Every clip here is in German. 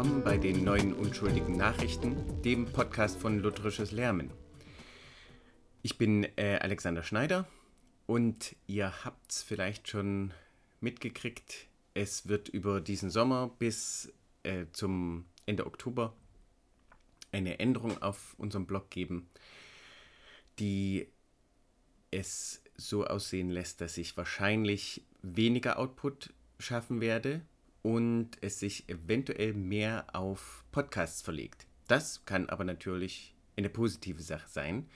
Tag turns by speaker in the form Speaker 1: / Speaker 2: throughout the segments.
Speaker 1: willkommen bei den neuen unschuldigen Nachrichten, dem Podcast von Lutherisches Lärmen. Ich bin äh, Alexander Schneider und ihr habt es vielleicht schon mitgekriegt, es wird über diesen Sommer bis äh, zum Ende Oktober eine Änderung auf unserem Blog geben, die es so aussehen lässt, dass ich wahrscheinlich weniger Output schaffen werde und es sich eventuell mehr auf Podcasts verlegt. Das kann aber natürlich eine positive Sache sein.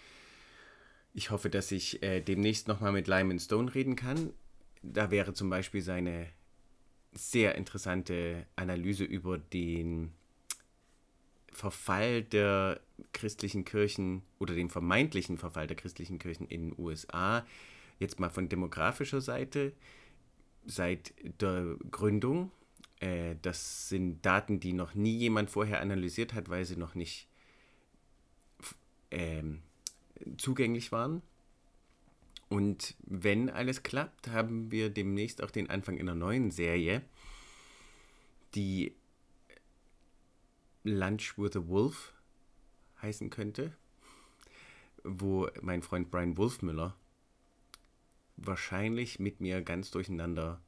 Speaker 1: Ich hoffe, dass ich äh, demnächst nochmal mit Lyman Stone reden kann. Da wäre zum Beispiel seine sehr interessante Analyse über den Verfall der christlichen Kirchen oder den vermeintlichen Verfall der christlichen Kirchen in den USA, jetzt mal von demografischer Seite, seit der Gründung. Äh, das sind Daten, die noch nie jemand vorher analysiert hat, weil sie noch nicht ähm, zugänglich waren. Und wenn alles klappt, haben wir demnächst auch den Anfang einer neuen Serie, die Lunch with a Wolf heißen könnte, wo mein Freund Brian Wolfmüller wahrscheinlich mit mir ganz durcheinander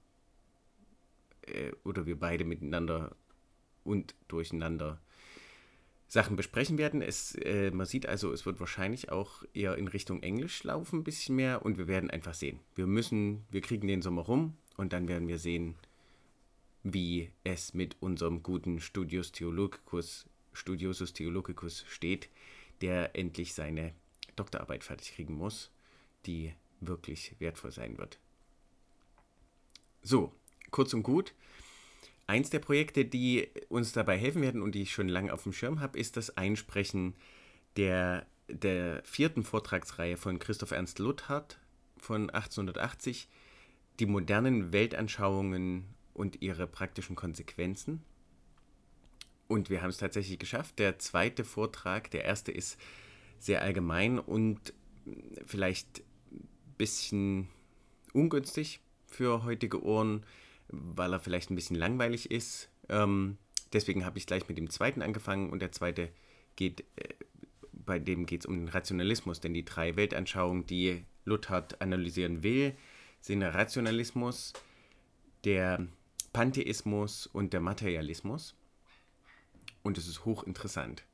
Speaker 1: äh, oder wir beide miteinander und durcheinander Sachen besprechen werden. Es, äh, man sieht also, es wird wahrscheinlich auch eher in Richtung Englisch laufen, ein bisschen mehr und wir werden einfach sehen. Wir müssen, wir kriegen den Sommer rum und dann werden wir sehen, wie es mit unserem guten Studius Theologicus, Studiosus Theologicus steht, der endlich seine Doktorarbeit fertig kriegen muss, die wirklich wertvoll sein wird. So, kurz und gut. Eins der Projekte, die uns dabei helfen werden und die ich schon lange auf dem Schirm habe, ist das Einsprechen der, der vierten Vortragsreihe von Christoph Ernst Luthard von 1880, die modernen Weltanschauungen und ihre praktischen Konsequenzen. Und wir haben es tatsächlich geschafft. Der zweite Vortrag, der erste ist sehr allgemein und vielleicht ein bisschen ungünstig für heutige Ohren, weil er vielleicht ein bisschen langweilig ist. Ähm, deswegen habe ich gleich mit dem zweiten angefangen und der zweite geht, äh, bei dem geht es um den Rationalismus, denn die drei Weltanschauungen, die Luthard analysieren will, sind der Rationalismus, der Pantheismus und der Materialismus. Und es ist hochinteressant,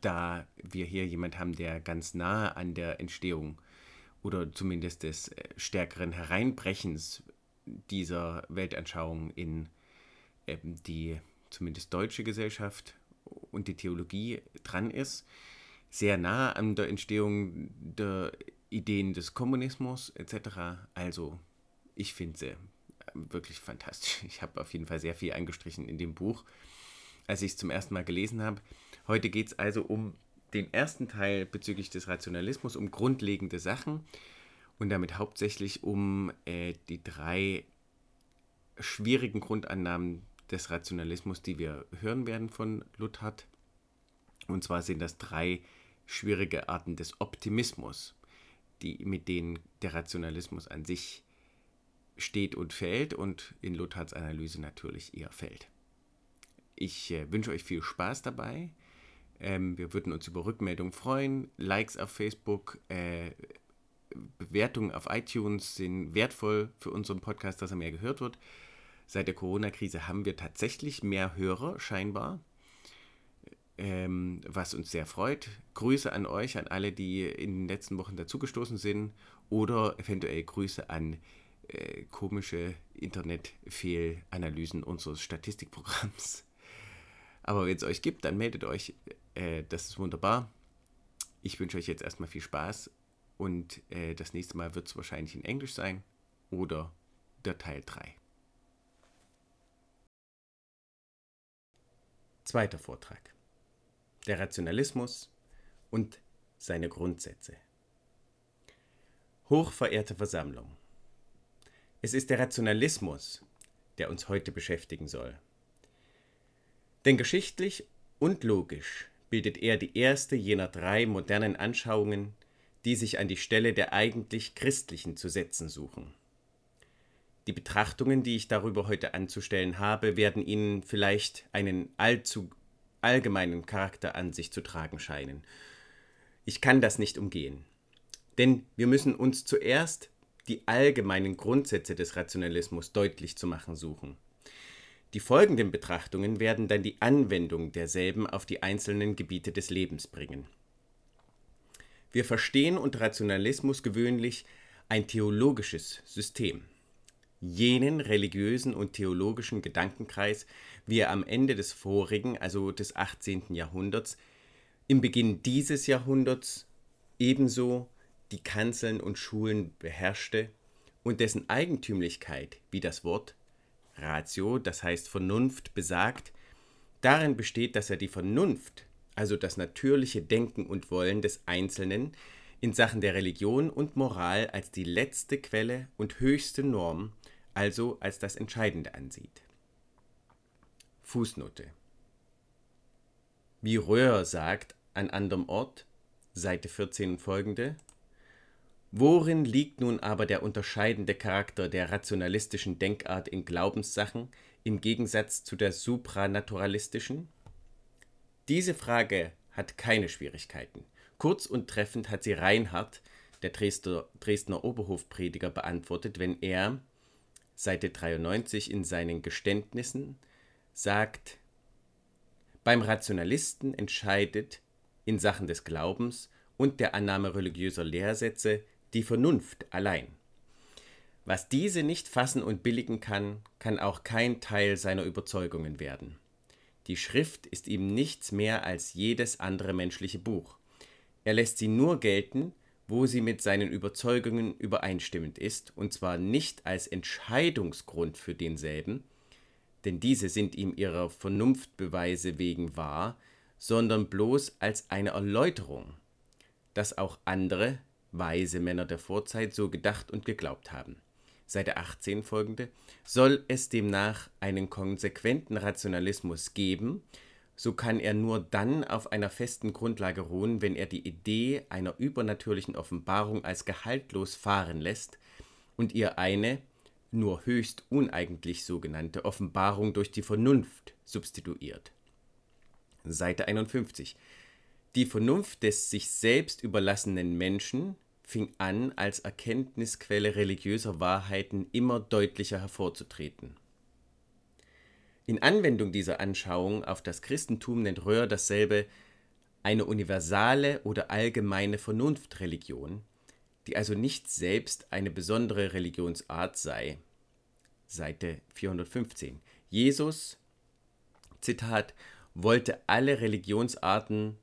Speaker 1: da wir hier jemand haben, der ganz nahe an der Entstehung oder zumindest des äh, stärkeren Hereinbrechens dieser Weltanschauung in äh, die zumindest deutsche Gesellschaft und die Theologie dran ist, sehr nah an der Entstehung der Ideen des Kommunismus etc. Also ich finde sie wirklich fantastisch. Ich habe auf jeden Fall sehr viel eingestrichen in dem Buch, als ich es zum ersten Mal gelesen habe. Heute geht es also um den ersten Teil bezüglich des Rationalismus, um grundlegende Sachen und damit hauptsächlich um äh, die drei schwierigen Grundannahmen des Rationalismus, die wir hören werden von Luthard. Und zwar sind das drei schwierige Arten des Optimismus, die, mit denen der Rationalismus an sich steht und fällt und in Luthards Analyse natürlich eher fällt. Ich äh, wünsche euch viel Spaß dabei. Ähm, wir würden uns über Rückmeldungen freuen. Likes auf Facebook, äh, Bewertungen auf iTunes sind wertvoll für unseren Podcast, dass er mehr gehört wird. Seit der Corona-Krise haben wir tatsächlich mehr Hörer, scheinbar, ähm, was uns sehr freut. Grüße an euch, an alle, die in den letzten Wochen dazugestoßen sind oder eventuell Grüße an äh, komische Internetfehlanalysen unseres Statistikprogramms. Aber wenn es euch gibt, dann meldet euch. Äh, das ist wunderbar. Ich wünsche euch jetzt erstmal viel Spaß und äh, das nächste Mal wird es wahrscheinlich in Englisch sein oder der Teil 3. Zweiter Vortrag. Der Rationalismus und seine Grundsätze. Hochverehrte Versammlung. Es ist der Rationalismus, der uns heute beschäftigen soll. Denn geschichtlich und logisch bildet er die erste jener drei modernen Anschauungen, die sich an die Stelle der eigentlich christlichen zu setzen suchen. Die Betrachtungen, die ich darüber heute anzustellen habe, werden Ihnen vielleicht einen allzu allgemeinen Charakter an sich zu tragen scheinen. Ich kann das nicht umgehen. Denn wir müssen uns zuerst die allgemeinen Grundsätze des Rationalismus deutlich zu machen suchen. Die folgenden Betrachtungen werden dann die Anwendung derselben auf die einzelnen Gebiete des Lebens bringen. Wir verstehen unter Rationalismus gewöhnlich ein theologisches System. Jenen religiösen und theologischen Gedankenkreis, wie er am Ende des vorigen, also des 18. Jahrhunderts, im Beginn dieses Jahrhunderts ebenso die Kanzeln und Schulen beherrschte und dessen Eigentümlichkeit, wie das Wort Ratio, das heißt Vernunft, besagt, darin besteht, dass er die Vernunft, also das natürliche Denken und Wollen des Einzelnen, in Sachen der Religion und Moral als die letzte Quelle und höchste Norm, also als das Entscheidende ansieht. Fußnote Wie Röhr sagt an anderem Ort, Seite 14 und folgende, Worin liegt nun aber der unterscheidende Charakter der rationalistischen Denkart in Glaubenssachen im Gegensatz zu der supranaturalistischen? Diese Frage hat keine Schwierigkeiten. Kurz und treffend hat sie Reinhard, der Dresdner, Dresdner Oberhofprediger, beantwortet, wenn er, Seite 93 in seinen Geständnissen, sagt, beim Rationalisten entscheidet in Sachen des Glaubens und der Annahme religiöser Lehrsätze die Vernunft allein. Was diese nicht fassen und billigen kann, kann auch kein Teil seiner Überzeugungen werden. Die Schrift ist ihm nichts mehr als jedes andere menschliche Buch. Er lässt sie nur gelten, wo sie mit seinen Überzeugungen übereinstimmend ist, und zwar nicht als Entscheidungsgrund für denselben, denn diese sind ihm ihrer Vernunftbeweise wegen wahr, sondern bloß als eine Erläuterung, dass auch andere, weise Männer der Vorzeit so gedacht und geglaubt haben. Seite 18 folgende, soll es demnach einen konsequenten Rationalismus geben, so kann er nur dann auf einer festen Grundlage ruhen, wenn er die Idee einer übernatürlichen Offenbarung als gehaltlos fahren lässt und ihr eine, nur höchst uneigentlich sogenannte Offenbarung durch die Vernunft substituiert. Seite 51. Die Vernunft des sich selbst überlassenen Menschen fing an, als Erkenntnisquelle religiöser Wahrheiten immer deutlicher hervorzutreten. In Anwendung dieser Anschauung auf das Christentum nennt Röhr dasselbe eine universale oder allgemeine Vernunftreligion, die also nicht selbst eine besondere Religionsart sei. Seite 415. Jesus, Zitat, wollte alle Religionsarten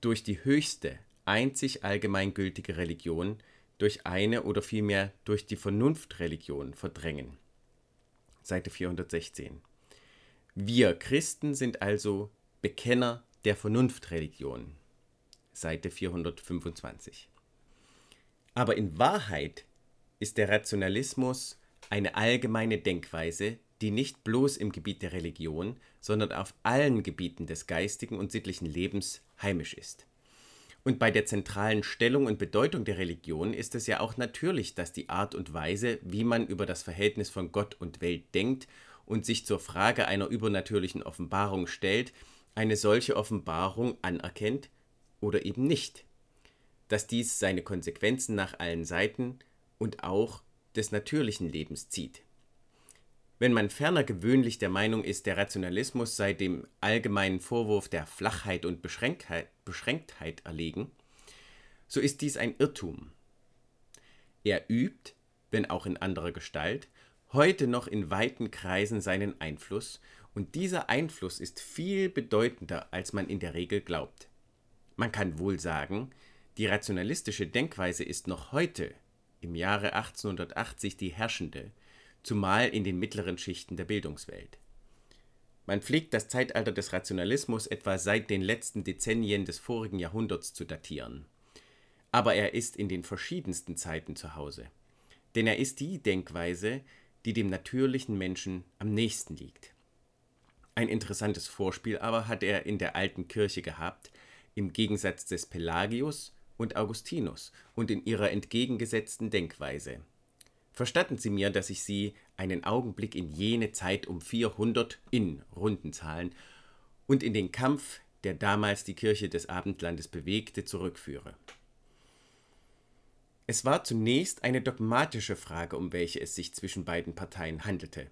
Speaker 1: durch die höchste, einzig allgemeingültige Religion, durch eine oder vielmehr durch die Vernunftreligion verdrängen. Seite 416. Wir Christen sind also Bekenner der Vernunftreligion. Seite 425. Aber in Wahrheit ist der Rationalismus eine allgemeine Denkweise, die nicht bloß im Gebiet der Religion, sondern auf allen Gebieten des geistigen und sittlichen Lebens heimisch ist. Und bei der zentralen Stellung und Bedeutung der Religion ist es ja auch natürlich, dass die Art und Weise, wie man über das Verhältnis von Gott und Welt denkt und sich zur Frage einer übernatürlichen Offenbarung stellt, eine solche Offenbarung anerkennt oder eben nicht. Dass dies seine Konsequenzen nach allen Seiten und auch des natürlichen Lebens zieht. Wenn man ferner gewöhnlich der Meinung ist, der Rationalismus sei dem allgemeinen Vorwurf der Flachheit und Beschränktheit, erlegen, so ist dies ein Irrtum. Er übt, wenn auch in anderer Gestalt, heute noch in weiten Kreisen seinen Einfluss, und dieser Einfluss ist viel bedeutender, als man in der Regel glaubt. Man kann wohl sagen, die rationalistische Denkweise ist noch heute, im Jahre 1880, die herrschende, zumal in den mittleren Schichten der Bildungswelt. Man pflegt das Zeitalter des Rationalismus etwa seit den letzten Dezennien des vorigen Jahrhunderts zu datieren. Aber er ist in den verschiedensten Zeiten zu Hause. Denn er ist die Denkweise, die dem natürlichen Menschen am nächsten liegt. Ein interessantes Vorspiel aber hat er in der alten Kirche gehabt, im Gegensatz des Pelagius und Augustinus und in ihrer entgegengesetzten Denkweise. Verstatten Sie mir, dass ich Sie einen Augenblick in jene Zeit um 400 in runden Zahlen und in den Kampf, der damals die Kirche des Abendlandes bewegte, zurückführe. Es war zunächst eine dogmatische Frage, um welche es sich zwischen beiden Parteien handelte.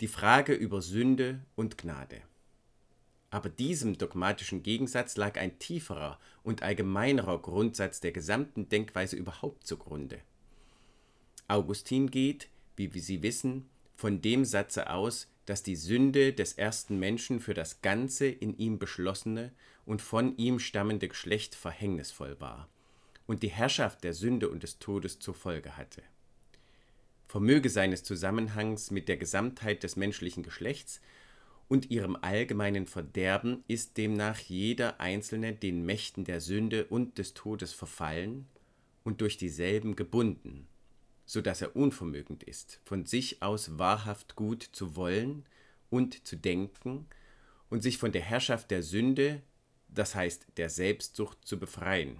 Speaker 1: Die Frage über Sünde und Gnade. Aber diesem dogmatischen Gegensatz lag ein tieferer und allgemeinerer Grundsatz der gesamten Denkweise überhaupt zugrunde. Augustin geht, wie Sie wissen, von dem Satze aus, dass die Sünde des ersten Menschen für das ganze in ihm beschlossene und von ihm stammende Geschlecht verhängnisvoll war und die Herrschaft der Sünde und des Todes zur Folge hatte. Vermöge seines Zusammenhangs mit der Gesamtheit des menschlichen Geschlechts und ihrem allgemeinen Verderben ist demnach jeder Einzelne den Mächten der Sünde und des Todes verfallen und durch dieselben gebunden, so dass er unvermögend ist, von sich aus wahrhaft gut zu wollen und zu denken und sich von der Herrschaft der Sünde, das heißt der Selbstsucht, zu befreien.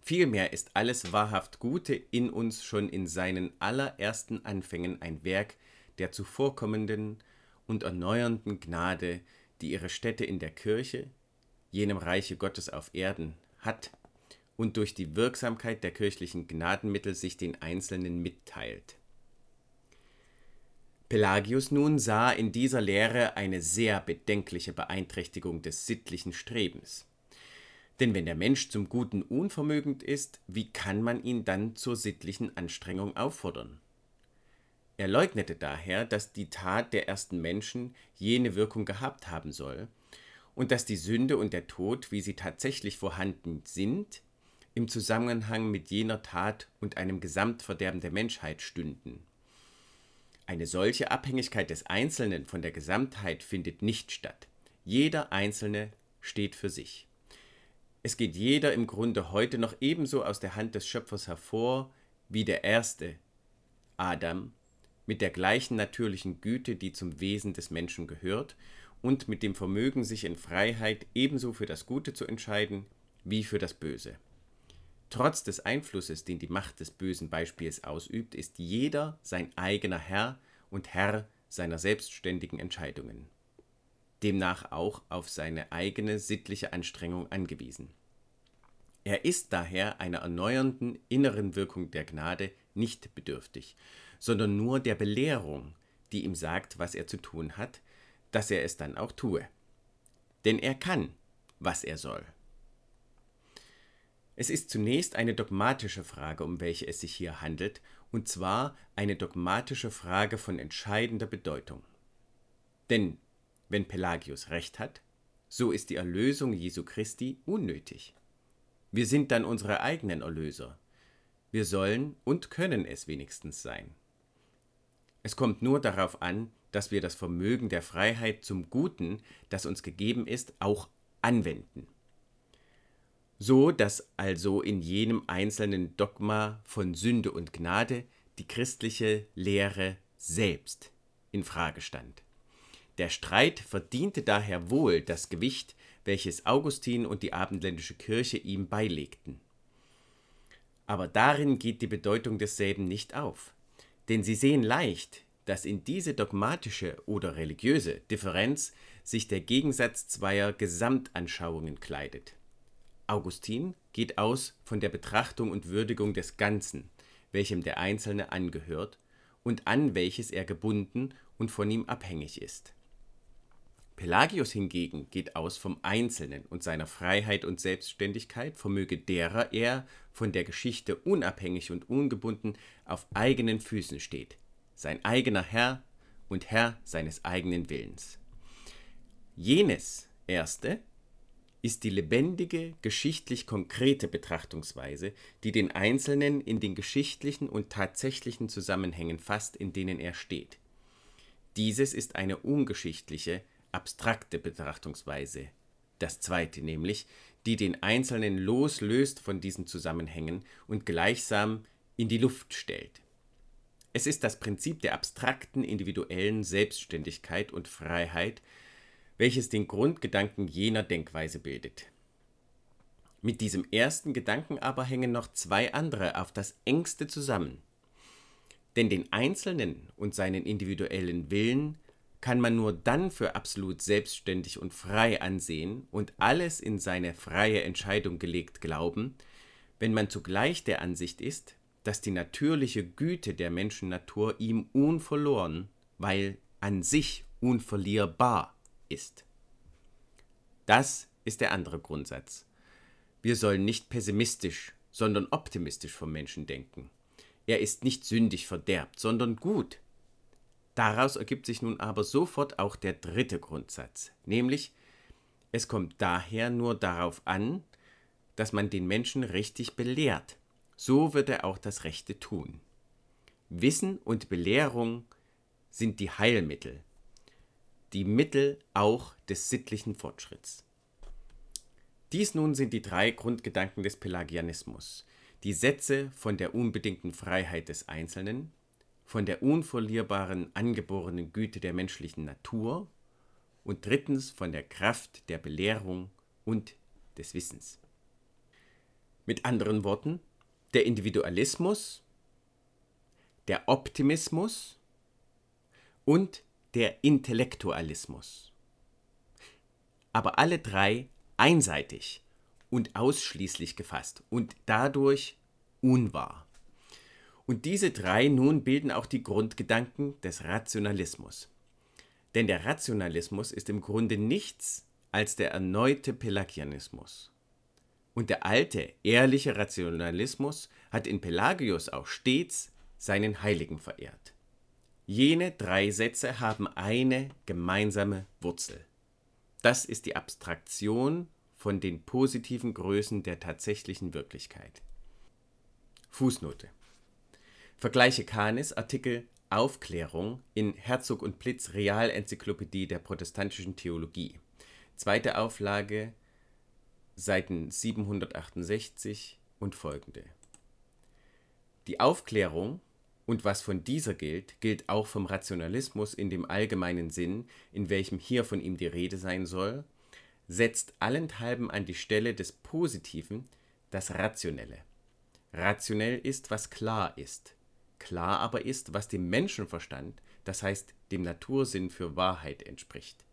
Speaker 1: Vielmehr ist alles wahrhaft Gute in uns schon in seinen allerersten Anfängen ein Werk der zuvorkommenden und erneuernden Gnade, die ihre Stätte in der Kirche, jenem Reiche Gottes auf Erden, hat und durch die Wirksamkeit der kirchlichen Gnadenmittel sich den Einzelnen mitteilt. Pelagius nun sah in dieser Lehre eine sehr bedenkliche Beeinträchtigung des sittlichen Strebens. Denn wenn der Mensch zum Guten unvermögend ist, wie kann man ihn dann zur sittlichen Anstrengung auffordern? Er leugnete daher, dass die Tat der ersten Menschen jene Wirkung gehabt haben soll und dass die Sünde und der Tod, wie sie tatsächlich vorhanden sind, im Zusammenhang mit jener Tat und einem Gesamtverderben der Menschheit stünden. Eine solche Abhängigkeit des Einzelnen von der Gesamtheit findet nicht statt. Jeder Einzelne steht für sich. Es geht jeder im Grunde heute noch ebenso aus der Hand des Schöpfers hervor wie der erste, Adam, mit der gleichen natürlichen Güte, die zum Wesen des Menschen gehört, und mit dem Vermögen, sich in Freiheit ebenso für das Gute zu entscheiden wie für das Böse. Trotz des Einflusses, den die Macht des bösen Beispiels ausübt, ist jeder sein eigener Herr und Herr seiner selbstständigen Entscheidungen demnach auch auf seine eigene sittliche Anstrengung angewiesen. Er ist daher einer erneuernden inneren Wirkung der Gnade nicht bedürftig, sondern nur der Belehrung, die ihm sagt, was er zu tun hat, dass er es dann auch tue. Denn er kann, was er soll. Es ist zunächst eine dogmatische Frage, um welche es sich hier handelt, und zwar eine dogmatische Frage von entscheidender Bedeutung. Denn wenn Pelagius recht hat, so ist die Erlösung Jesu Christi unnötig. Wir sind dann unsere eigenen Erlöser. Wir sollen und können es wenigstens sein. Es kommt nur darauf an, dass wir das Vermögen der Freiheit zum Guten, das uns gegeben ist, auch anwenden. So dass also in jenem einzelnen Dogma von Sünde und Gnade die christliche Lehre selbst in Frage stand. Der Streit verdiente daher wohl das Gewicht, welches Augustin und die abendländische Kirche ihm beilegten. Aber darin geht die Bedeutung desselben nicht auf, denn sie sehen leicht, dass in diese dogmatische oder religiöse Differenz sich der Gegensatz zweier Gesamtanschauungen kleidet. Augustin geht aus von der Betrachtung und Würdigung des Ganzen, welchem der Einzelne angehört und an welches er gebunden und von ihm abhängig ist. Pelagius hingegen geht aus vom Einzelnen und seiner Freiheit und Selbstständigkeit, vermöge derer er von der Geschichte unabhängig und ungebunden auf eigenen Füßen steht, sein eigener Herr und Herr seines eigenen Willens. Jenes erste ist die lebendige, geschichtlich konkrete Betrachtungsweise, die den Einzelnen in den geschichtlichen und tatsächlichen Zusammenhängen fasst, in denen er steht. Dieses ist eine ungeschichtliche, abstrakte Betrachtungsweise, das zweite nämlich, die den Einzelnen loslöst von diesen Zusammenhängen und gleichsam in die Luft stellt. Es ist das Prinzip der abstrakten individuellen Selbstständigkeit und Freiheit, welches den Grundgedanken jener Denkweise bildet. Mit diesem ersten Gedanken aber hängen noch zwei andere auf das engste zusammen. Denn den Einzelnen und seinen individuellen Willen kann man nur dann für absolut selbstständig und frei ansehen und alles in seine freie Entscheidung gelegt glauben, wenn man zugleich der Ansicht ist, dass die natürliche Güte der Menschennatur ihm unverloren, weil an sich unverlierbar ist. Das ist der andere Grundsatz. Wir sollen nicht pessimistisch, sondern optimistisch vom Menschen denken. Er ist nicht sündig verderbt, sondern gut. Daraus ergibt sich nun aber sofort auch der dritte Grundsatz, nämlich es kommt daher nur darauf an, dass man den Menschen richtig belehrt. So wird er auch das Rechte tun. Wissen und Belehrung sind die Heilmittel, die Mittel auch des sittlichen Fortschritts. Dies nun sind die drei Grundgedanken des Pelagianismus. Die Sätze von der unbedingten Freiheit des Einzelnen, von der unverlierbaren angeborenen Güte der menschlichen Natur und drittens von der Kraft der Belehrung und des Wissens. Mit anderen Worten, der Individualismus, der Optimismus und der Intellektualismus. Aber alle drei einseitig und ausschließlich gefasst und dadurch unwahr. Und diese drei nun bilden auch die Grundgedanken des Rationalismus. Denn der Rationalismus ist im Grunde nichts als der erneute Pelagianismus. Und der alte, ehrliche Rationalismus hat in Pelagius auch stets seinen Heiligen verehrt. Jene drei Sätze haben eine gemeinsame Wurzel. Das ist die Abstraktion von den positiven Größen der tatsächlichen Wirklichkeit. Fußnote. Vergleiche Kahnes Artikel Aufklärung in Herzog und Blitz Realenzyklopädie der protestantischen Theologie. Zweite Auflage Seiten 768 und folgende. Die Aufklärung und was von dieser gilt, gilt auch vom Rationalismus in dem allgemeinen Sinn, in welchem hier von ihm die Rede sein soll, setzt allenthalben an die Stelle des Positiven das Rationelle. Rationell ist, was klar ist. Klar aber ist, was dem Menschenverstand, das heißt dem Natursinn für Wahrheit entspricht.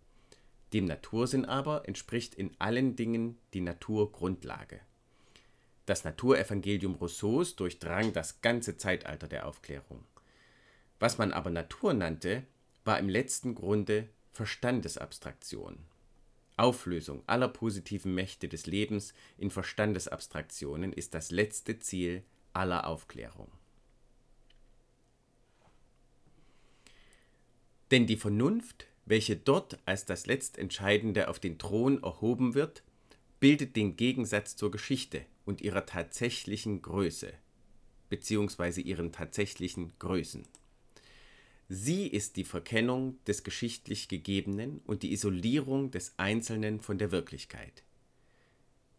Speaker 1: Dem Natursinn aber entspricht in allen Dingen die Naturgrundlage. Das Naturevangelium Rousseaus durchdrang das ganze Zeitalter der Aufklärung. Was man aber Natur nannte, war im letzten Grunde Verstandesabstraktion. Auflösung aller positiven Mächte des Lebens in Verstandesabstraktionen ist das letzte Ziel aller Aufklärung. Denn die Vernunft welche dort als das Letztentscheidende auf den Thron erhoben wird, bildet den Gegensatz zur Geschichte und ihrer tatsächlichen Größe bzw. ihren tatsächlichen Größen. Sie ist die Verkennung des geschichtlich Gegebenen und die Isolierung des Einzelnen von der Wirklichkeit.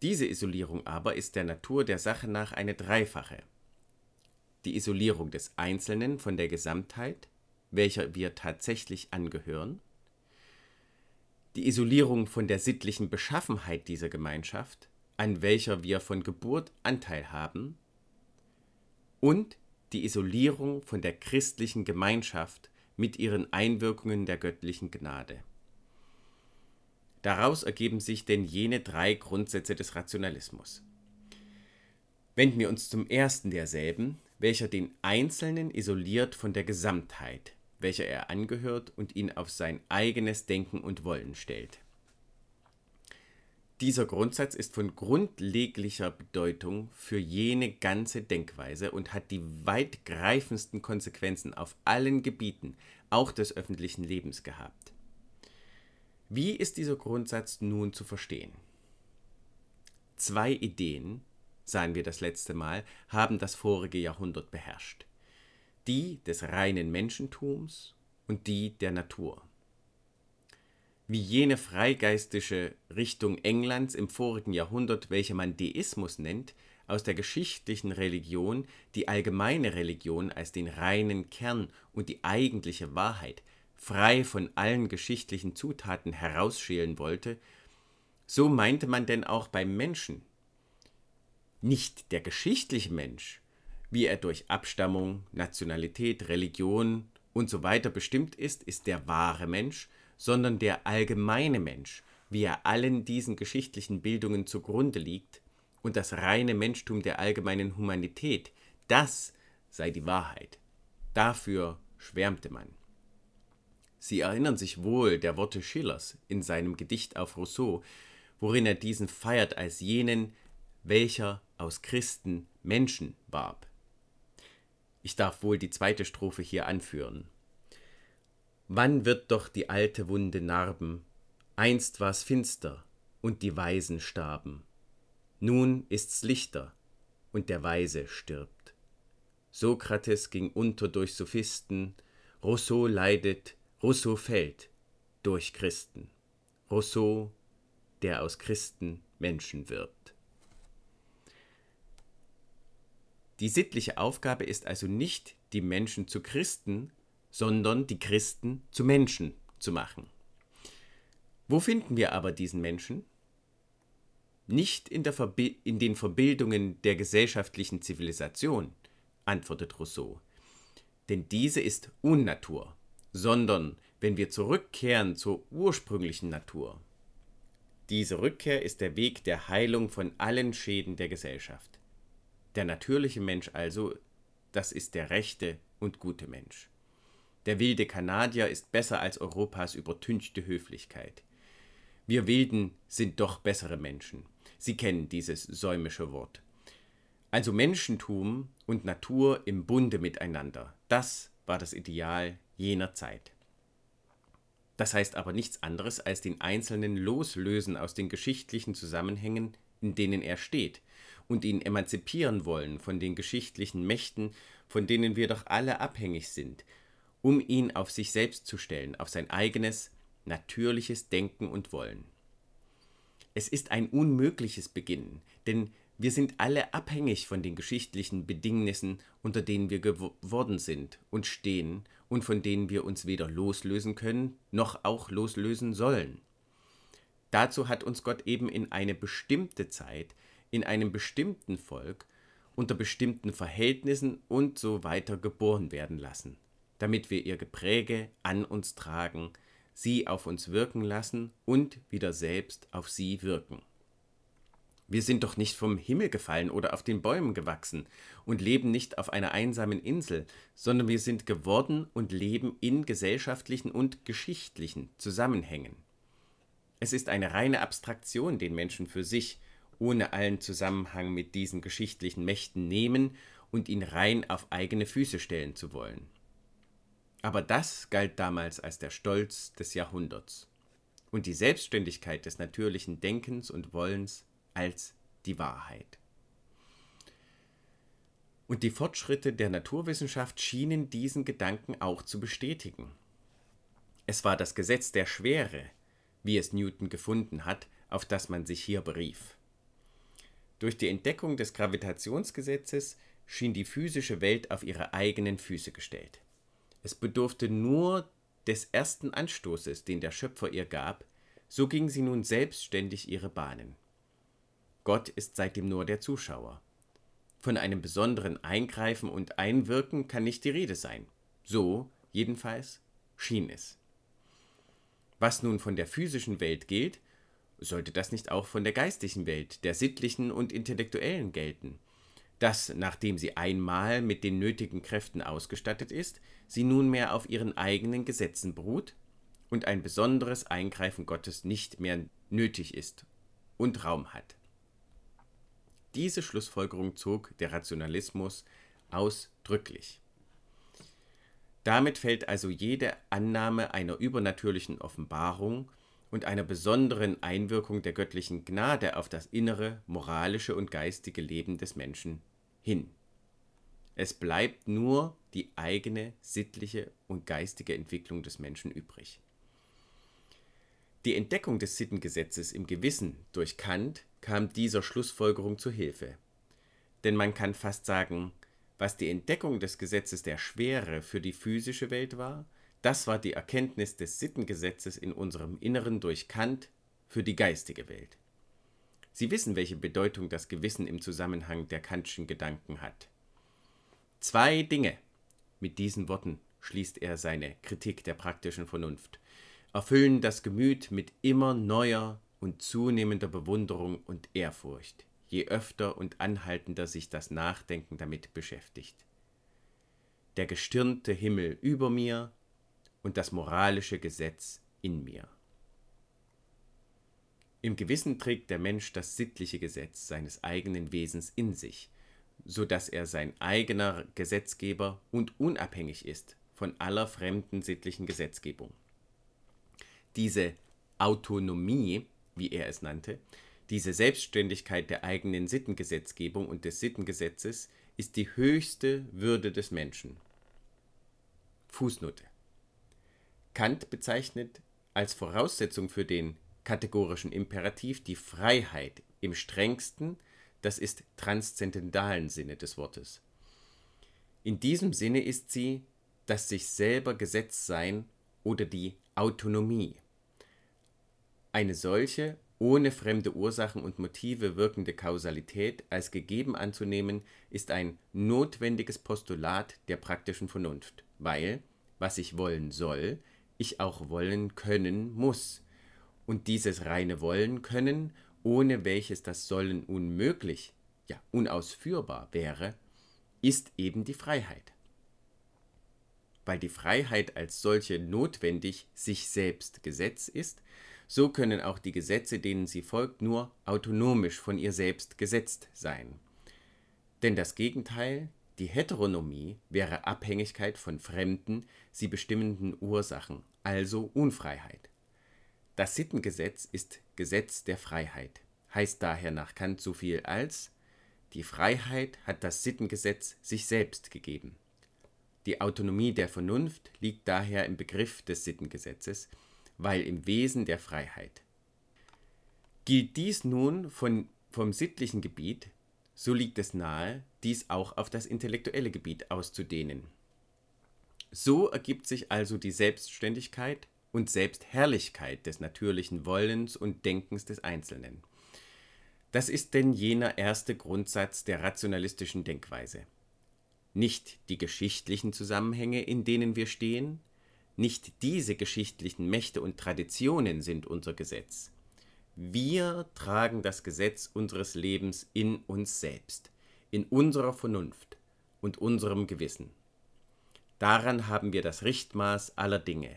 Speaker 1: Diese Isolierung aber ist der Natur der Sache nach eine dreifache. Die Isolierung des Einzelnen von der Gesamtheit, welcher wir tatsächlich angehören, die Isolierung von der sittlichen Beschaffenheit dieser Gemeinschaft, an welcher wir von Geburt Anteil haben, und die Isolierung von der christlichen Gemeinschaft mit ihren Einwirkungen der göttlichen Gnade. Daraus ergeben sich denn jene drei Grundsätze des Rationalismus. Wenden wir uns zum ersten derselben, welcher den Einzelnen isoliert von der Gesamtheit, welcher er angehört und ihn auf sein eigenes Denken und Wollen stellt. Dieser Grundsatz ist von grundleglicher Bedeutung für jene ganze Denkweise und hat die weitgreifendsten Konsequenzen auf allen Gebieten, auch des öffentlichen Lebens gehabt. Wie ist dieser Grundsatz nun zu verstehen? Zwei Ideen, sahen wir das letzte Mal, haben das vorige Jahrhundert beherrscht die des reinen Menschentums und die der Natur. Wie jene freigeistische Richtung Englands im vorigen Jahrhundert, welche man Deismus nennt, aus der geschichtlichen Religion die allgemeine Religion als den reinen Kern und die eigentliche Wahrheit frei von allen geschichtlichen Zutaten herausschälen wollte, so meinte man denn auch beim Menschen. Nicht der geschichtliche Mensch wie er durch Abstammung, Nationalität, Religion und so weiter bestimmt ist, ist der wahre Mensch, sondern der allgemeine Mensch, wie er allen diesen geschichtlichen Bildungen zugrunde liegt, und das reine Menschtum der allgemeinen Humanität, das sei die Wahrheit. Dafür schwärmte man. Sie erinnern sich wohl der Worte Schillers in seinem Gedicht auf Rousseau, worin er diesen feiert als jenen, welcher aus Christen Menschen warb. Ich darf wohl die zweite Strophe hier anführen. Wann wird doch die alte Wunde narben? Einst war's finster und die Weisen starben. Nun ist's lichter und der Weise stirbt. Sokrates ging unter durch Sophisten, Rousseau leidet, Rousseau fällt durch Christen. Rousseau, der aus Christen Menschen wirbt. Die sittliche Aufgabe ist also nicht, die Menschen zu Christen, sondern die Christen zu Menschen zu machen. Wo finden wir aber diesen Menschen? Nicht in, in den Verbildungen der gesellschaftlichen Zivilisation, antwortet Rousseau, denn diese ist Unnatur, sondern wenn wir zurückkehren zur ursprünglichen Natur. Diese Rückkehr ist der Weg der Heilung von allen Schäden der Gesellschaft. Der natürliche Mensch also, das ist der rechte und gute Mensch. Der wilde Kanadier ist besser als Europas übertünchte Höflichkeit. Wir Wilden sind doch bessere Menschen. Sie kennen dieses säumische Wort. Also Menschentum und Natur im Bunde miteinander. Das war das Ideal jener Zeit. Das heißt aber nichts anderes als den Einzelnen loslösen aus den geschichtlichen Zusammenhängen, in denen er steht, und ihn emanzipieren wollen von den geschichtlichen Mächten, von denen wir doch alle abhängig sind, um ihn auf sich selbst zu stellen, auf sein eigenes, natürliches Denken und Wollen. Es ist ein unmögliches Beginnen, denn wir sind alle abhängig von den geschichtlichen Bedingnissen, unter denen wir geworden sind und stehen und von denen wir uns weder loslösen können noch auch loslösen sollen. Dazu hat uns Gott eben in eine bestimmte Zeit, in einem bestimmten Volk, unter bestimmten Verhältnissen und so weiter geboren werden lassen damit wir ihr Gepräge an uns tragen, sie auf uns wirken lassen und wieder selbst auf sie wirken. Wir sind doch nicht vom Himmel gefallen oder auf den Bäumen gewachsen und leben nicht auf einer einsamen Insel, sondern wir sind geworden und leben in gesellschaftlichen und geschichtlichen Zusammenhängen. Es ist eine reine Abstraktion, den Menschen für sich, ohne allen Zusammenhang mit diesen geschichtlichen Mächten nehmen und ihn rein auf eigene Füße stellen zu wollen. Aber das galt damals als der Stolz des Jahrhunderts und die Selbstständigkeit des natürlichen Denkens und Wollens als die Wahrheit. Und die Fortschritte der Naturwissenschaft schienen diesen Gedanken auch zu bestätigen. Es war das Gesetz der Schwere, wie es Newton gefunden hat, auf das man sich hier berief. Durch die Entdeckung des Gravitationsgesetzes schien die physische Welt auf ihre eigenen Füße gestellt. Es bedurfte nur des ersten Anstoßes, den der Schöpfer ihr gab, so ging sie nun selbstständig ihre Bahnen. Gott ist seitdem nur der Zuschauer. Von einem besonderen Eingreifen und Einwirken kann nicht die Rede sein. So, jedenfalls, schien es. Was nun von der physischen Welt gilt, sollte das nicht auch von der geistigen Welt, der sittlichen und intellektuellen gelten, dass, nachdem sie einmal mit den nötigen Kräften ausgestattet ist, sie nunmehr auf ihren eigenen Gesetzen beruht und ein besonderes Eingreifen Gottes nicht mehr nötig ist und Raum hat. Diese Schlussfolgerung zog der Rationalismus ausdrücklich. Damit fällt also jede Annahme einer übernatürlichen Offenbarung und einer besonderen Einwirkung der göttlichen Gnade auf das innere, moralische und geistige Leben des Menschen hin. Es bleibt nur die eigene sittliche und geistige Entwicklung des Menschen übrig. Die Entdeckung des Sittengesetzes im Gewissen durch Kant kam dieser Schlussfolgerung zu Hilfe. Denn man kann fast sagen, was die Entdeckung des Gesetzes der Schwere für die physische Welt war, das war die Erkenntnis des Sittengesetzes in unserem Inneren durch Kant für die geistige Welt. Sie wissen, welche Bedeutung das Gewissen im Zusammenhang der Kantschen Gedanken hat. Zwei Dinge. Mit diesen Worten schließt er seine Kritik der praktischen Vernunft, erfüllen das Gemüt mit immer neuer und zunehmender Bewunderung und Ehrfurcht, je öfter und anhaltender sich das Nachdenken damit beschäftigt. Der gestirnte Himmel über mir und das moralische Gesetz in mir. Im Gewissen trägt der Mensch das sittliche Gesetz seines eigenen Wesens in sich, so dass er sein eigener Gesetzgeber und unabhängig ist von aller fremden sittlichen Gesetzgebung. Diese Autonomie, wie er es nannte, diese Selbstständigkeit der eigenen Sittengesetzgebung und des Sittengesetzes ist die höchste Würde des Menschen. Fußnote. Kant bezeichnet als Voraussetzung für den kategorischen Imperativ die Freiheit im strengsten, das ist transzendentalen Sinne des Wortes. In diesem Sinne ist sie das sich selber Gesetz sein oder die Autonomie. Eine solche ohne fremde Ursachen und Motive wirkende Kausalität als gegeben anzunehmen, ist ein notwendiges Postulat der praktischen Vernunft, weil, was ich wollen soll, ich auch wollen können muss, und dieses reine Wollen können, ohne welches das Sollen unmöglich, ja unausführbar wäre, ist eben die Freiheit. Weil die Freiheit als solche notwendig sich selbst Gesetz ist, so können auch die Gesetze, denen sie folgt, nur autonomisch von ihr selbst gesetzt sein. Denn das Gegenteil, die Heteronomie, wäre Abhängigkeit von fremden, sie bestimmenden Ursachen, also Unfreiheit. Das Sittengesetz ist Gesetz der Freiheit, heißt daher nach Kant so viel als die Freiheit hat das Sittengesetz sich selbst gegeben. Die Autonomie der Vernunft liegt daher im Begriff des Sittengesetzes, weil im Wesen der Freiheit. Gilt dies nun von, vom sittlichen Gebiet, so liegt es nahe, dies auch auf das intellektuelle Gebiet auszudehnen. So ergibt sich also die Selbstständigkeit und Selbstherrlichkeit des natürlichen Wollens und Denkens des Einzelnen. Das ist denn jener erste Grundsatz der rationalistischen Denkweise. Nicht die geschichtlichen Zusammenhänge, in denen wir stehen, nicht diese geschichtlichen Mächte und Traditionen sind unser Gesetz. Wir tragen das Gesetz unseres Lebens in uns selbst, in unserer Vernunft und unserem Gewissen. Daran haben wir das Richtmaß aller Dinge,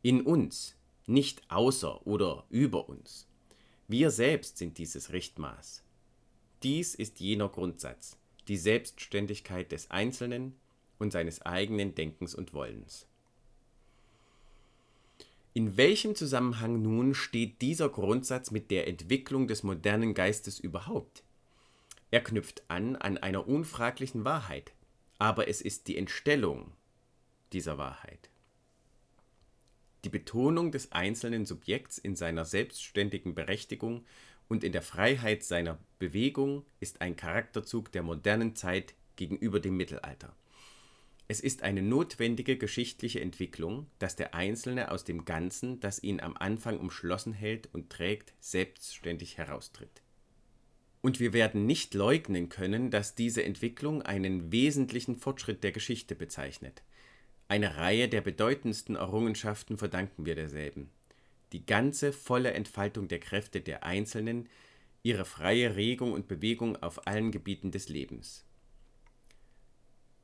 Speaker 1: in uns, nicht außer oder über uns. Wir selbst sind dieses Richtmaß. Dies ist jener Grundsatz, die Selbstständigkeit des Einzelnen und seines eigenen Denkens und Wollens. In welchem Zusammenhang nun steht dieser Grundsatz mit der Entwicklung des modernen Geistes überhaupt? Er knüpft an an einer unfraglichen Wahrheit, aber es ist die Entstellung dieser Wahrheit. Die Betonung des einzelnen Subjekts in seiner selbstständigen Berechtigung und in der Freiheit seiner Bewegung ist ein Charakterzug der modernen Zeit gegenüber dem Mittelalter. Es ist eine notwendige geschichtliche Entwicklung, dass der Einzelne aus dem Ganzen, das ihn am Anfang umschlossen hält und trägt, selbstständig heraustritt. Und wir werden nicht leugnen können, dass diese Entwicklung einen wesentlichen Fortschritt der Geschichte bezeichnet. Eine Reihe der bedeutendsten Errungenschaften verdanken wir derselben. Die ganze volle Entfaltung der Kräfte der Einzelnen, ihre freie Regung und Bewegung auf allen Gebieten des Lebens.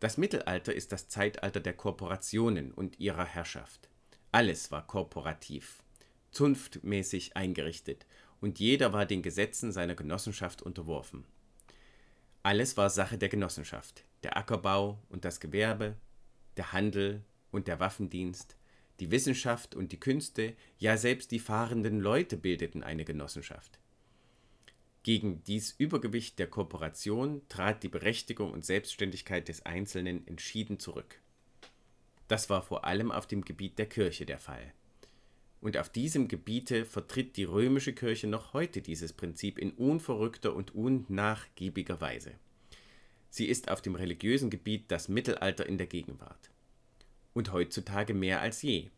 Speaker 1: Das Mittelalter ist das Zeitalter der Korporationen und ihrer Herrschaft. Alles war korporativ, zunftmäßig eingerichtet, und jeder war den Gesetzen seiner Genossenschaft unterworfen. Alles war Sache der Genossenschaft, der Ackerbau und das Gewerbe, der Handel und der Waffendienst, die Wissenschaft und die Künste, ja selbst die fahrenden Leute bildeten eine Genossenschaft. Gegen dies Übergewicht der Kooperation trat die Berechtigung und Selbstständigkeit des Einzelnen entschieden zurück. Das war vor allem auf dem Gebiet der Kirche der Fall. Und auf diesem Gebiete vertritt die römische Kirche noch heute dieses Prinzip in unverrückter und unnachgiebiger Weise. Sie ist auf dem religiösen Gebiet das Mittelalter in der Gegenwart. Und heutzutage mehr als je.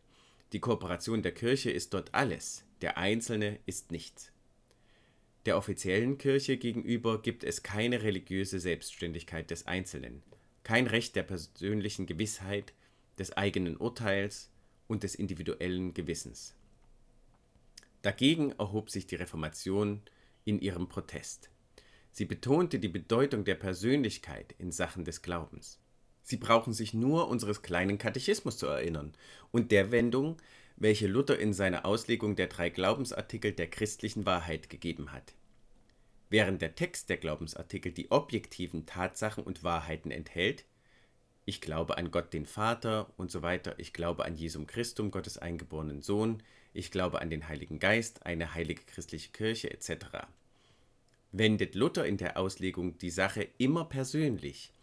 Speaker 1: Die Kooperation der Kirche ist dort alles, der Einzelne ist nichts. Der offiziellen Kirche gegenüber gibt es keine religiöse Selbstständigkeit des Einzelnen, kein Recht der persönlichen Gewissheit, des eigenen Urteils und des individuellen Gewissens. Dagegen erhob sich die Reformation in ihrem Protest. Sie betonte die Bedeutung der Persönlichkeit in Sachen des Glaubens. Sie brauchen sich nur unseres kleinen Katechismus zu erinnern und der Wendung, welche Luther in seiner Auslegung der drei Glaubensartikel der christlichen Wahrheit gegeben hat. Während der Text der Glaubensartikel die objektiven Tatsachen und Wahrheiten enthält, ich glaube an Gott den Vater und so weiter, ich glaube an Jesum Christum, Gottes eingeborenen Sohn, ich glaube an den Heiligen Geist, eine heilige christliche Kirche etc. Wendet Luther in der Auslegung die Sache immer persönlich.